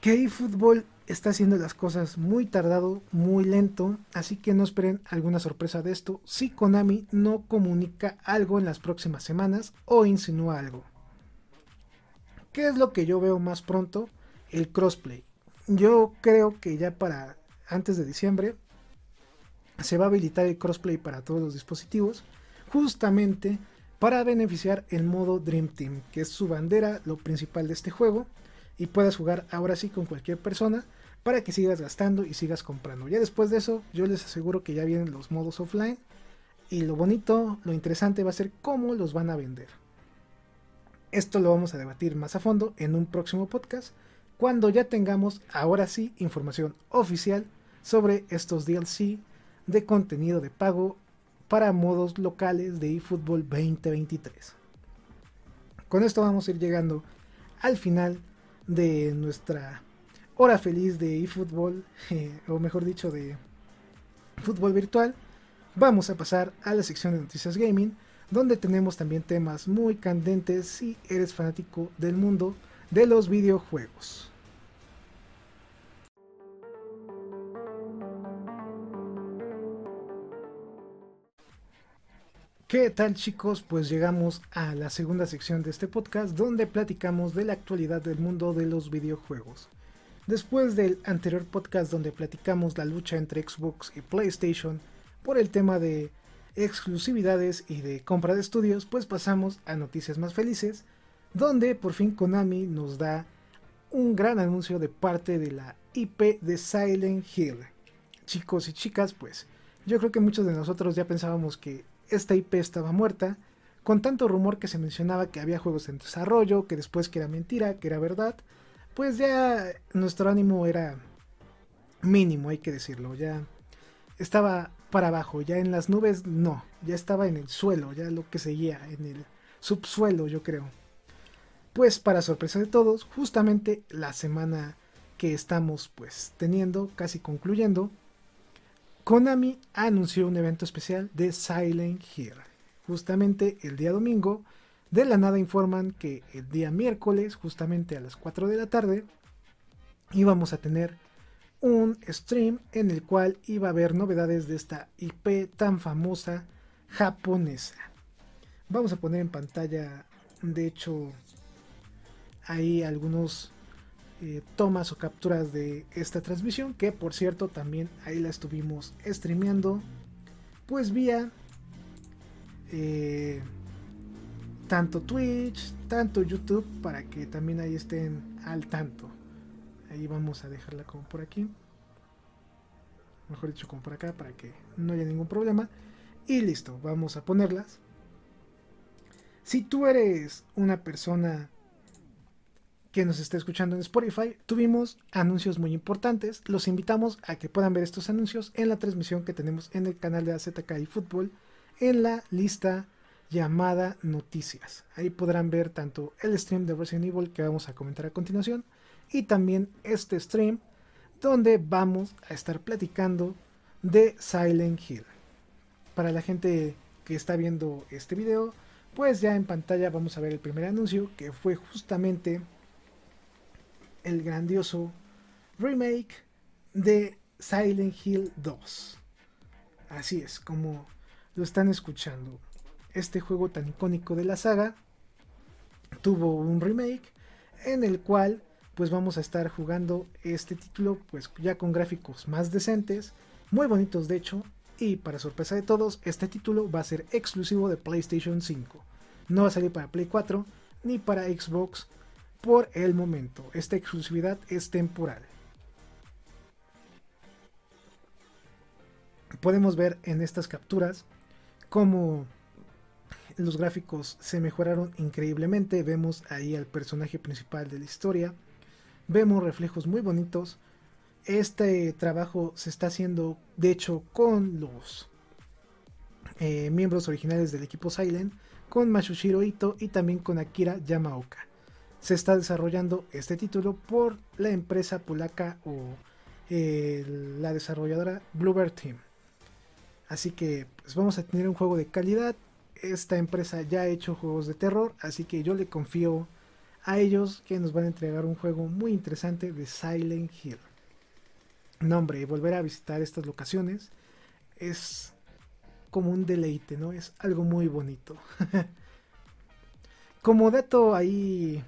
S1: que eFootball está haciendo las cosas muy tardado, muy lento, así que no esperen alguna sorpresa de esto si Konami no comunica algo en las próximas semanas o insinúa algo. ¿Qué es lo que yo veo más pronto? El crossplay. Yo creo que ya para antes de diciembre se va a habilitar el crossplay para todos los dispositivos, justamente para beneficiar el modo Dream Team, que es su bandera, lo principal de este juego, y puedas jugar ahora sí con cualquier persona para que sigas gastando y sigas comprando. Ya después de eso, yo les aseguro que ya vienen los modos offline y lo bonito, lo interesante va a ser cómo los van a vender. Esto lo vamos a debatir más a fondo en un próximo podcast, cuando ya tengamos ahora sí información oficial sobre estos DLC de contenido de pago para modos locales de eFootball 2023. Con esto vamos a ir llegando al final de nuestra hora feliz de eFootball, eh, o mejor dicho, de fútbol virtual. Vamos a pasar a la sección de noticias gaming, donde tenemos también temas muy candentes si eres fanático del mundo de los videojuegos. ¿Qué tal chicos? Pues llegamos a la segunda sección de este podcast donde platicamos de la actualidad del mundo de los videojuegos. Después del anterior podcast donde platicamos la lucha entre Xbox y PlayStation por el tema de exclusividades y de compra de estudios, pues pasamos a noticias más felices, donde por fin Konami nos da un gran anuncio de parte de la IP de Silent Hill. Chicos y chicas, pues yo creo que muchos de nosotros ya pensábamos que esta IP estaba muerta, con tanto rumor que se mencionaba que había juegos en desarrollo, que después que era mentira, que era verdad, pues ya nuestro ánimo era mínimo, hay que decirlo, ya estaba para abajo, ya en las nubes no, ya estaba en el suelo, ya lo que seguía, en el subsuelo yo creo. Pues para sorpresa de todos, justamente la semana que estamos pues teniendo, casi concluyendo, Konami anunció un evento especial de Silent Hill. Justamente el día domingo, de la nada informan que el día miércoles, justamente a las 4 de la tarde, íbamos a tener un stream en el cual iba a haber novedades de esta IP tan famosa japonesa. Vamos a poner en pantalla, de hecho, ahí algunos eh, tomas o capturas de esta transmisión, que por cierto también ahí la estuvimos streameando, pues vía eh, tanto Twitch, tanto YouTube, para que también ahí estén al tanto. Ahí vamos a dejarla como por aquí. Mejor dicho, como por acá, para que no haya ningún problema. Y listo, vamos a ponerlas. Si tú eres una persona que nos está escuchando en Spotify, tuvimos anuncios muy importantes. Los invitamos a que puedan ver estos anuncios en la transmisión que tenemos en el canal de AZK y Fútbol en la lista llamada Noticias. Ahí podrán ver tanto el stream de Resident Evil que vamos a comentar a continuación y también este stream donde vamos a estar platicando de Silent Hill. Para la gente que está viendo este video, pues ya en pantalla vamos a ver el primer anuncio que fue justamente el grandioso remake de Silent Hill 2. Así es, como lo están escuchando. Este juego tan icónico de la saga tuvo un remake en el cual pues vamos a estar jugando este título pues ya con gráficos más decentes, muy bonitos de hecho, y para sorpresa de todos, este título va a ser exclusivo de PlayStation 5. No va a salir para Play 4 ni para Xbox por el momento. Esta exclusividad es temporal. Podemos ver en estas capturas cómo los gráficos se mejoraron increíblemente. Vemos ahí al personaje principal de la historia. Vemos reflejos muy bonitos. Este trabajo se está haciendo, de hecho, con los eh, miembros originales del equipo Silent, con Mashushiro Ito y también con Akira Yamaoka se está desarrollando este título por la empresa polaca o eh, la desarrolladora Bluebird Team. Así que pues vamos a tener un juego de calidad. Esta empresa ya ha hecho juegos de terror, así que yo le confío a ellos que nos van a entregar un juego muy interesante de Silent Hill. No, hombre, volver a visitar estas locaciones es como un deleite, ¿no? Es algo muy bonito. como dato ahí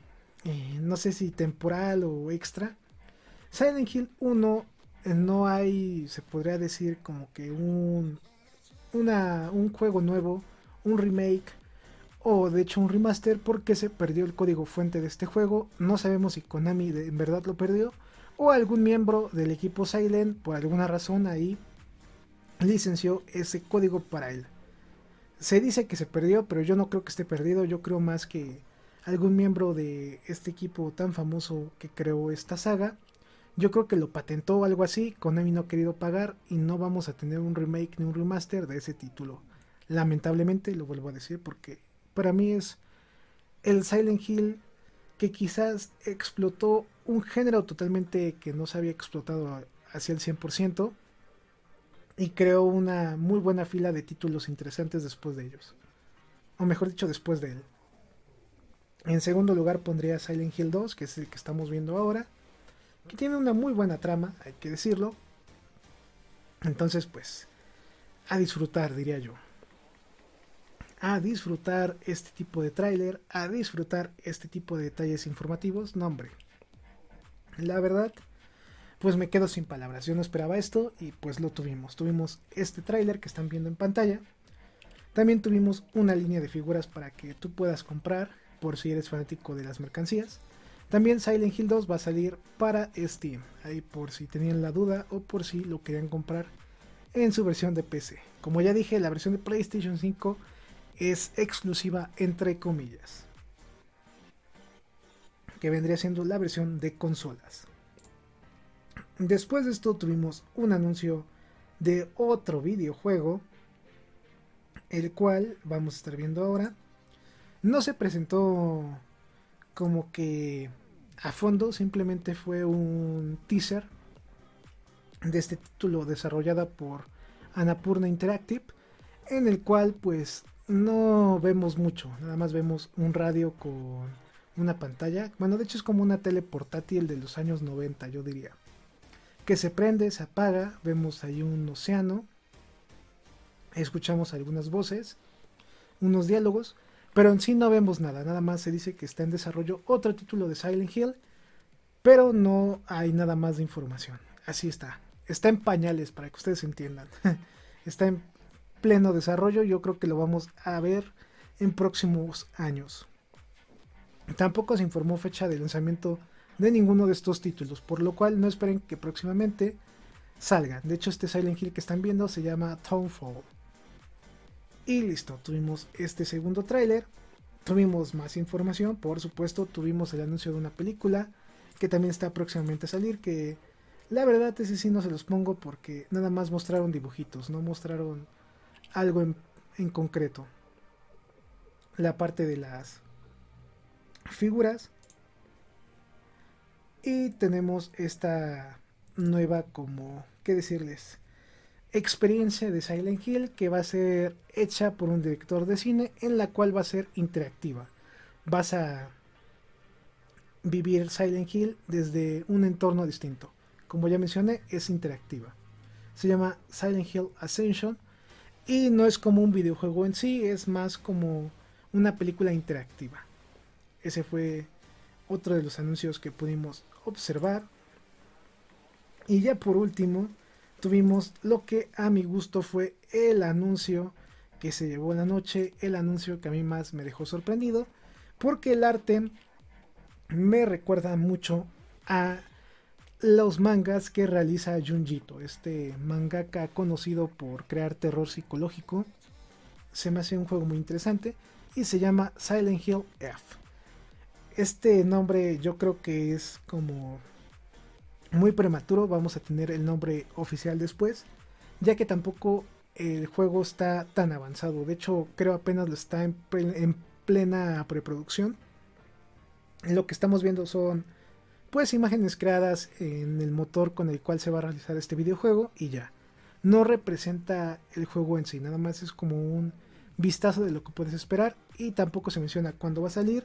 S1: eh, no sé si temporal o extra. Silent Hill 1 eh, no hay, se podría decir como que un, una, un juego nuevo, un remake o de hecho un remaster porque se perdió el código fuente de este juego. No sabemos si Konami en verdad lo perdió o algún miembro del equipo Silent por alguna razón ahí licenció ese código para él. Se dice que se perdió, pero yo no creo que esté perdido, yo creo más que algún miembro de este equipo tan famoso que creó esta saga, Yo creo que lo patentó o algo así, Konami no ha querido pagar y no vamos a tener un remake ni un remaster de ese título. Lamentablemente, lo vuelvo a decir porque para mí es el Silent Hill que quizás explotó un género totalmente que no se había explotado hacia el 100% y creó una muy buena fila de títulos interesantes después de ellos. O mejor dicho, después de él. En segundo lugar pondría Silent Hill 2, que es el que estamos viendo ahora, que tiene una muy buena trama, hay que decirlo. Entonces, pues, a disfrutar, diría yo. A disfrutar este tipo de tráiler, a disfrutar este tipo de detalles informativos. No, hombre. La verdad, pues me quedo sin palabras. Yo no esperaba esto y pues lo tuvimos. Tuvimos este tráiler que están viendo en pantalla. También tuvimos una línea de figuras para que tú puedas comprar por si eres fanático de las mercancías. También Silent Hill 2 va a salir para Steam, ahí por si tenían la duda o por si lo querían comprar en su versión de PC. Como ya dije, la versión de PlayStation 5 es exclusiva entre comillas, que vendría siendo la versión de consolas. Después de esto tuvimos un anuncio de otro videojuego, el cual vamos a estar viendo ahora. No se presentó como que a fondo, simplemente fue un teaser de este título desarrollada por Anapurna Interactive, en el cual pues no vemos mucho, nada más vemos un radio con una pantalla, bueno de hecho es como una tele portátil de los años 90 yo diría, que se prende, se apaga, vemos ahí un océano, escuchamos algunas voces, unos diálogos, pero en sí no vemos nada, nada más se dice que está en desarrollo otro título de Silent Hill, pero no hay nada más de información. Así está. Está en pañales para que ustedes entiendan. está en pleno desarrollo, yo creo que lo vamos a ver en próximos años. Tampoco se informó fecha de lanzamiento de ninguno de estos títulos, por lo cual no esperen que próximamente salgan. De hecho, este Silent Hill que están viendo se llama Townfall. Y listo, tuvimos este segundo tráiler. Tuvimos más información, por supuesto, tuvimos el anuncio de una película que también está próximamente a salir, que la verdad ese sí no se los pongo porque nada más mostraron dibujitos, no mostraron algo en, en concreto. La parte de las figuras. Y tenemos esta nueva como, ¿qué decirles? Experiencia de Silent Hill que va a ser hecha por un director de cine en la cual va a ser interactiva. Vas a vivir Silent Hill desde un entorno distinto. Como ya mencioné, es interactiva. Se llama Silent Hill Ascension y no es como un videojuego en sí, es más como una película interactiva. Ese fue otro de los anuncios que pudimos observar. Y ya por último, tuvimos lo que a mi gusto fue el anuncio que se llevó la noche, el anuncio que a mí más me dejó sorprendido, porque el arte me recuerda mucho a los mangas que realiza Junjito, este mangaka conocido por crear terror psicológico. Se me hace un juego muy interesante y se llama Silent Hill F. Este nombre yo creo que es como muy prematuro, vamos a tener el nombre oficial después, ya que tampoco el juego está tan avanzado. De hecho, creo apenas lo está en, plena preproducción. Lo que estamos viendo son pues imágenes creadas en el motor con el cual se va a realizar este videojuego y ya. No representa el juego en sí, nada más es como un vistazo de lo que puedes esperar y tampoco se menciona cuándo va a salir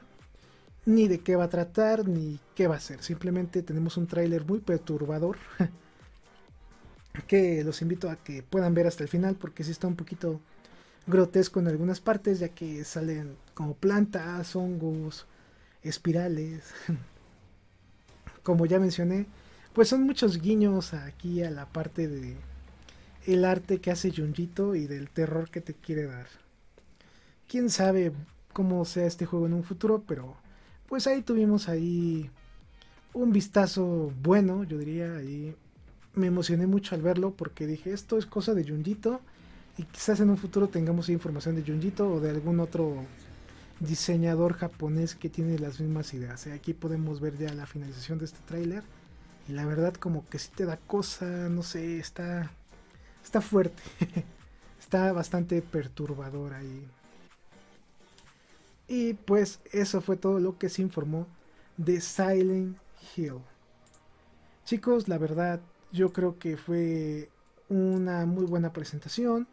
S1: ni de qué va a tratar, ni qué va a ser. Simplemente tenemos un tráiler muy perturbador que los invito a que puedan ver hasta el final porque sí está un poquito grotesco en algunas partes ya que salen como plantas, hongos, espirales. Como ya mencioné, pues son muchos guiños aquí a la parte de el arte que hace Junjito y del terror que te quiere dar. Quién sabe cómo sea este juego en un futuro, pero pues ahí tuvimos ahí un vistazo bueno, yo diría, y me emocioné mucho al verlo porque dije, esto es cosa de Junjito y quizás en un futuro tengamos información de Junjito o de algún otro diseñador japonés que tiene las mismas ideas. Aquí podemos ver ya la finalización de este tráiler Y la verdad como que si te da cosa, no sé, está, está fuerte. está bastante perturbador ahí. Y pues eso fue todo lo que se informó de Silent Hill. Chicos, la verdad yo creo que fue una muy buena presentación,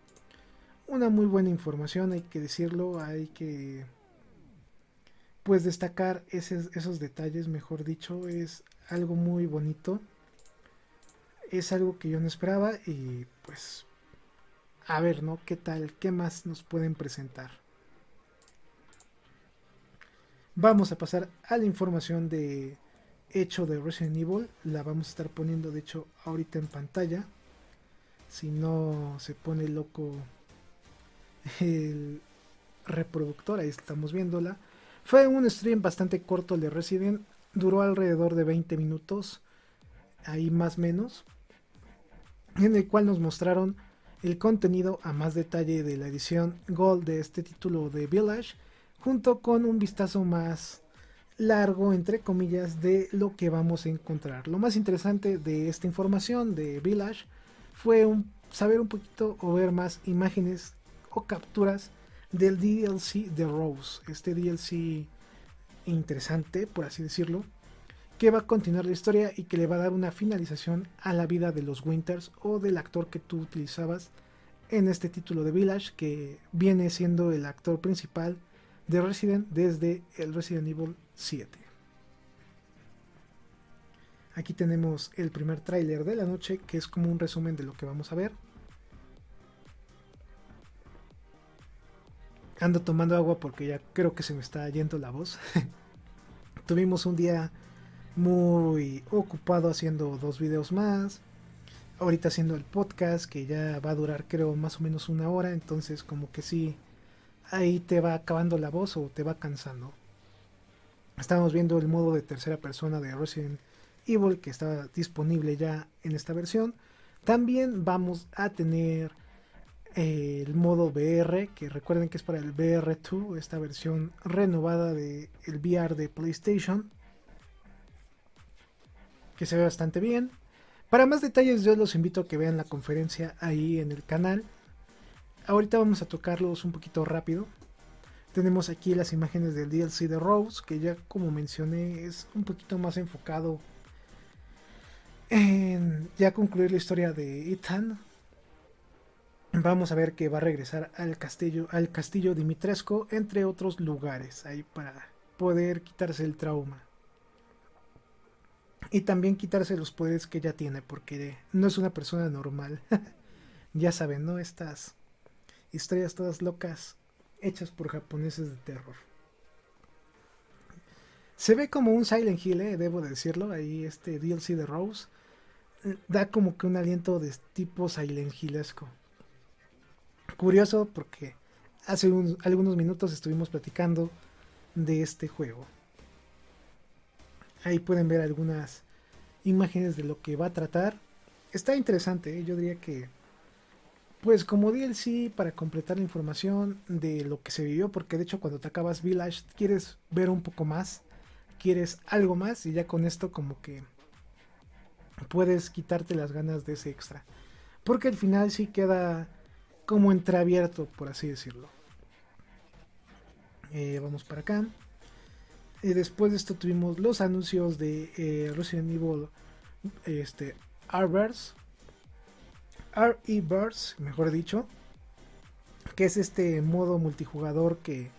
S1: una muy buena información, hay que decirlo, hay que pues destacar esos detalles, mejor dicho, es algo muy bonito, es algo que yo no esperaba y pues a ver, ¿no? ¿Qué tal? ¿Qué más nos pueden presentar? Vamos a pasar a la información de hecho de Resident Evil. La vamos a estar poniendo de hecho ahorita en pantalla. Si no se pone loco el reproductor, ahí estamos viéndola. Fue un stream bastante corto de Resident. Duró alrededor de 20 minutos. Ahí más menos. En el cual nos mostraron el contenido a más detalle de la edición Gold de este título de Village. Junto con un vistazo más largo, entre comillas, de lo que vamos a encontrar. Lo más interesante de esta información de Village fue saber un poquito o ver más imágenes o capturas del DLC de Rose. Este DLC interesante, por así decirlo, que va a continuar la historia y que le va a dar una finalización a la vida de los Winters o del actor que tú utilizabas en este título de Village, que viene siendo el actor principal de Resident desde el Resident Evil 7. Aquí tenemos el primer tráiler de la noche, que es como un resumen de lo que vamos a ver. Ando tomando agua porque ya creo que se me está yendo la voz. Tuvimos un día muy ocupado haciendo dos videos más. Ahorita haciendo el podcast que ya va a durar creo más o menos una hora. Entonces como que sí, ahí te va acabando la voz o te va cansando. Estamos viendo el modo de tercera persona de Resident Evil que está disponible ya en esta versión. También vamos a tener eh, el modo VR, que recuerden que es para el VR2, esta versión renovada del el VR de PlayStation, que se ve bastante bien. Para más detalles yo los invito a que vean la conferencia ahí en el canal. Ahorita vamos a tocarlos un poquito rápido. Tenemos aquí las imágenes del DLC de Rose, que ya como mencioné es un poquito más enfocado en ya concluir la historia de Ethan. Vamos a ver que va a regresar al castillo, al castillo Dimitrescu, entre otros lugares, ahí para poder quitarse el trauma. Y también quitarse los poderes que ya tiene, porque no es una persona normal. ya saben, ¿no? Estas historias todas locas hechas por japoneses de terror. Se ve como un Silent Hill, eh, debo decirlo. Ahí este DLC de Rose eh, da como que un aliento de tipo Silent Hillesco. Curioso porque hace algunos minutos estuvimos platicando de este juego. Ahí pueden ver algunas imágenes de lo que va a tratar. Está interesante, eh, yo diría que pues como DLC para completar la información de lo que se vivió, porque de hecho cuando te acabas Village quieres ver un poco más, quieres algo más y ya con esto como que puedes quitarte las ganas de ese extra. Porque al final sí queda como entreabierto, por así decirlo. Eh, vamos para acá. Y después de esto tuvimos los anuncios de eh, Resident Evil este, Arbers RE Birds, mejor dicho, que es este modo multijugador que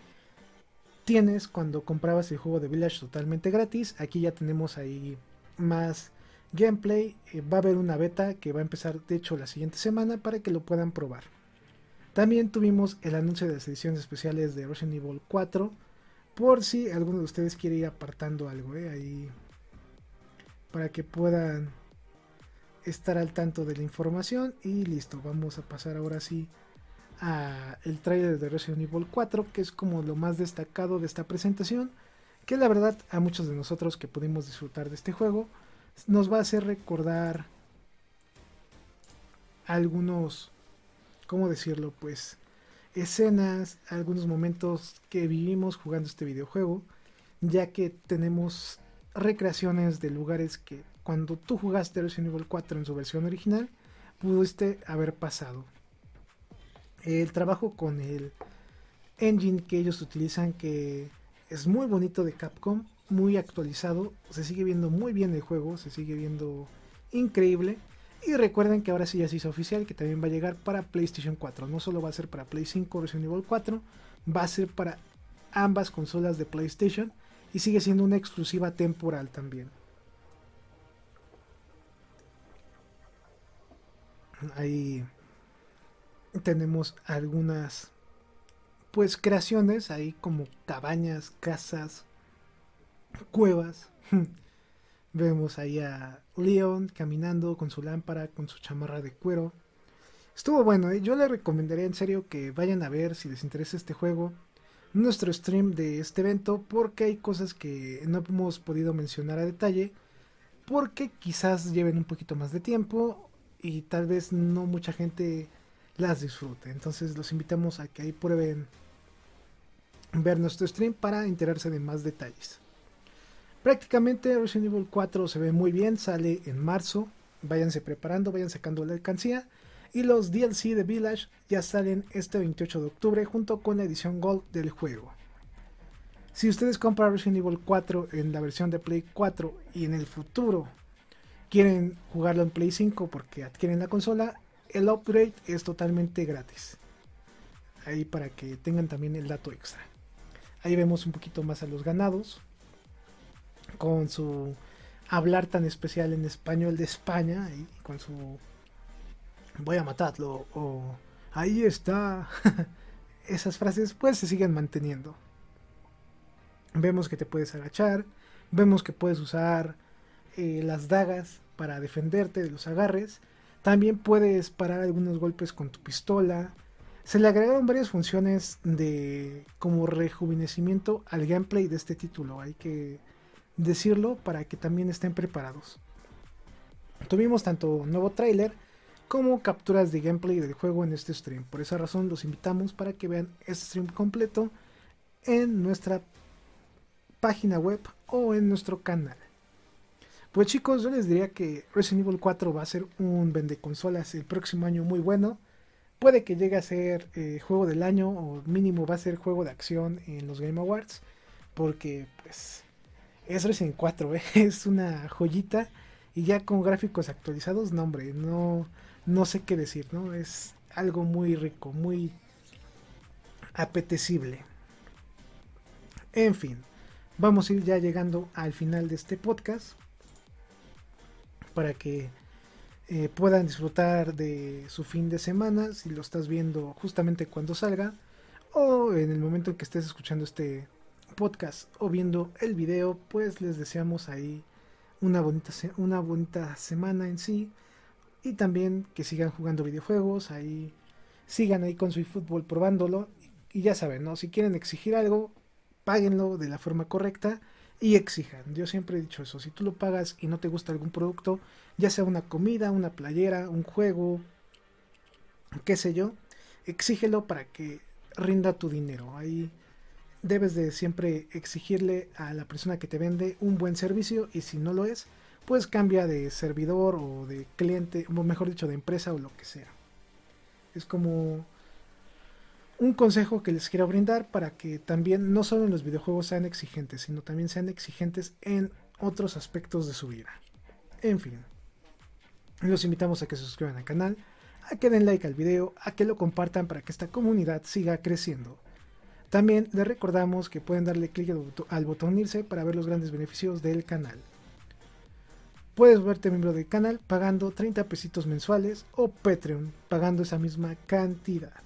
S1: tienes cuando comprabas el juego de Village totalmente gratis. Aquí ya tenemos ahí más gameplay. Eh, va a haber una beta que va a empezar de hecho la siguiente semana para que lo puedan probar. También tuvimos el anuncio de las ediciones especiales de Resident Evil 4. Por si alguno de ustedes quiere ir apartando algo, eh, ahí para que puedan estar al tanto de la información y listo, vamos a pasar ahora sí a el trailer de Resident Evil 4 que es como lo más destacado de esta presentación que la verdad a muchos de nosotros que pudimos disfrutar de este juego nos va a hacer recordar algunos cómo decirlo pues escenas algunos momentos que vivimos jugando este videojuego ya que tenemos recreaciones de lugares que cuando tú jugaste Resident Evil 4 en su versión original, pudiste haber pasado. El trabajo con el engine que ellos utilizan, que es muy bonito de Capcom, muy actualizado, se sigue viendo muy bien el juego, se sigue viendo increíble. Y recuerden que ahora sí ya se hizo oficial que también va a llegar para PlayStation 4. No solo va a ser para Play 5 Resident Evil 4, va a ser para ambas consolas de PlayStation y sigue siendo una exclusiva temporal también. Ahí tenemos algunas pues creaciones ahí como cabañas, casas, cuevas. Vemos ahí a Leon caminando con su lámpara, con su chamarra de cuero. Estuvo bueno, ¿eh? yo le recomendaría en serio que vayan a ver si les interesa este juego nuestro stream de este evento porque hay cosas que no hemos podido mencionar a detalle porque quizás lleven un poquito más de tiempo y tal vez no mucha gente las disfrute. Entonces los invitamos a que ahí prueben ver nuestro stream para enterarse de más detalles. Prácticamente Resident Evil 4 se ve muy bien, sale en marzo. Váyanse preparando, vayan sacando la alcancía. Y los DLC de Village ya salen este 28 de octubre junto con la edición Gold del juego. Si ustedes compran Resident Evil 4 en la versión de Play 4 y en el futuro quieren jugarlo en Play 5 porque adquieren la consola, el upgrade es totalmente gratis. Ahí para que tengan también el dato extra. Ahí vemos un poquito más a los ganados. Con su hablar tan especial en español de España. Y con su voy a matarlo o ahí está. Esas frases pues se siguen manteniendo. Vemos que te puedes agachar, vemos que puedes usar eh, las dagas para defenderte de los agarres. También puedes parar algunos golpes con tu pistola. Se le agregaron varias funciones de como rejuvenecimiento al gameplay de este título. Hay que decirlo para que también estén preparados. Tuvimos tanto nuevo trailer como capturas de gameplay del juego en este stream. Por esa razón los invitamos para que vean este stream completo en nuestra página web o en nuestro canal. Pues chicos, yo les diría que Resident Evil 4 va a ser un vende consolas el próximo año muy bueno. Puede que llegue a ser eh, juego del año o mínimo va a ser juego de acción en los Game Awards. Porque pues es Resident 4, ¿eh? es una joyita. Y ya con gráficos actualizados, no hombre, no, no sé qué decir, ¿no? Es algo muy rico, muy apetecible. En fin, vamos a ir ya llegando al final de este podcast para que eh, puedan disfrutar de su fin de semana si lo estás viendo justamente cuando salga o en el momento en que estés escuchando este podcast o viendo el video pues les deseamos ahí una bonita, una bonita semana en sí. Y también que sigan jugando videojuegos, ahí sigan ahí con su fútbol probándolo. Y ya saben, ¿no? Si quieren exigir algo, páguenlo de la forma correcta y exijan. Yo siempre he dicho eso, si tú lo pagas y no te gusta algún producto, ya sea una comida, una playera, un juego, qué sé yo, exígelo para que rinda tu dinero. Ahí debes de siempre exigirle a la persona que te vende un buen servicio y si no lo es, pues cambia de servidor o de cliente, o mejor dicho, de empresa o lo que sea. Es como un consejo que les quiero brindar para que también no solo en los videojuegos sean exigentes, sino también sean exigentes en otros aspectos de su vida. En fin, los invitamos a que se suscriban al canal, a que den like al video, a que lo compartan para que esta comunidad siga creciendo. También les recordamos que pueden darle clic al botón irse para ver los grandes beneficios del canal. Puedes verte miembro del canal pagando 30 pesitos mensuales o Patreon pagando esa misma cantidad.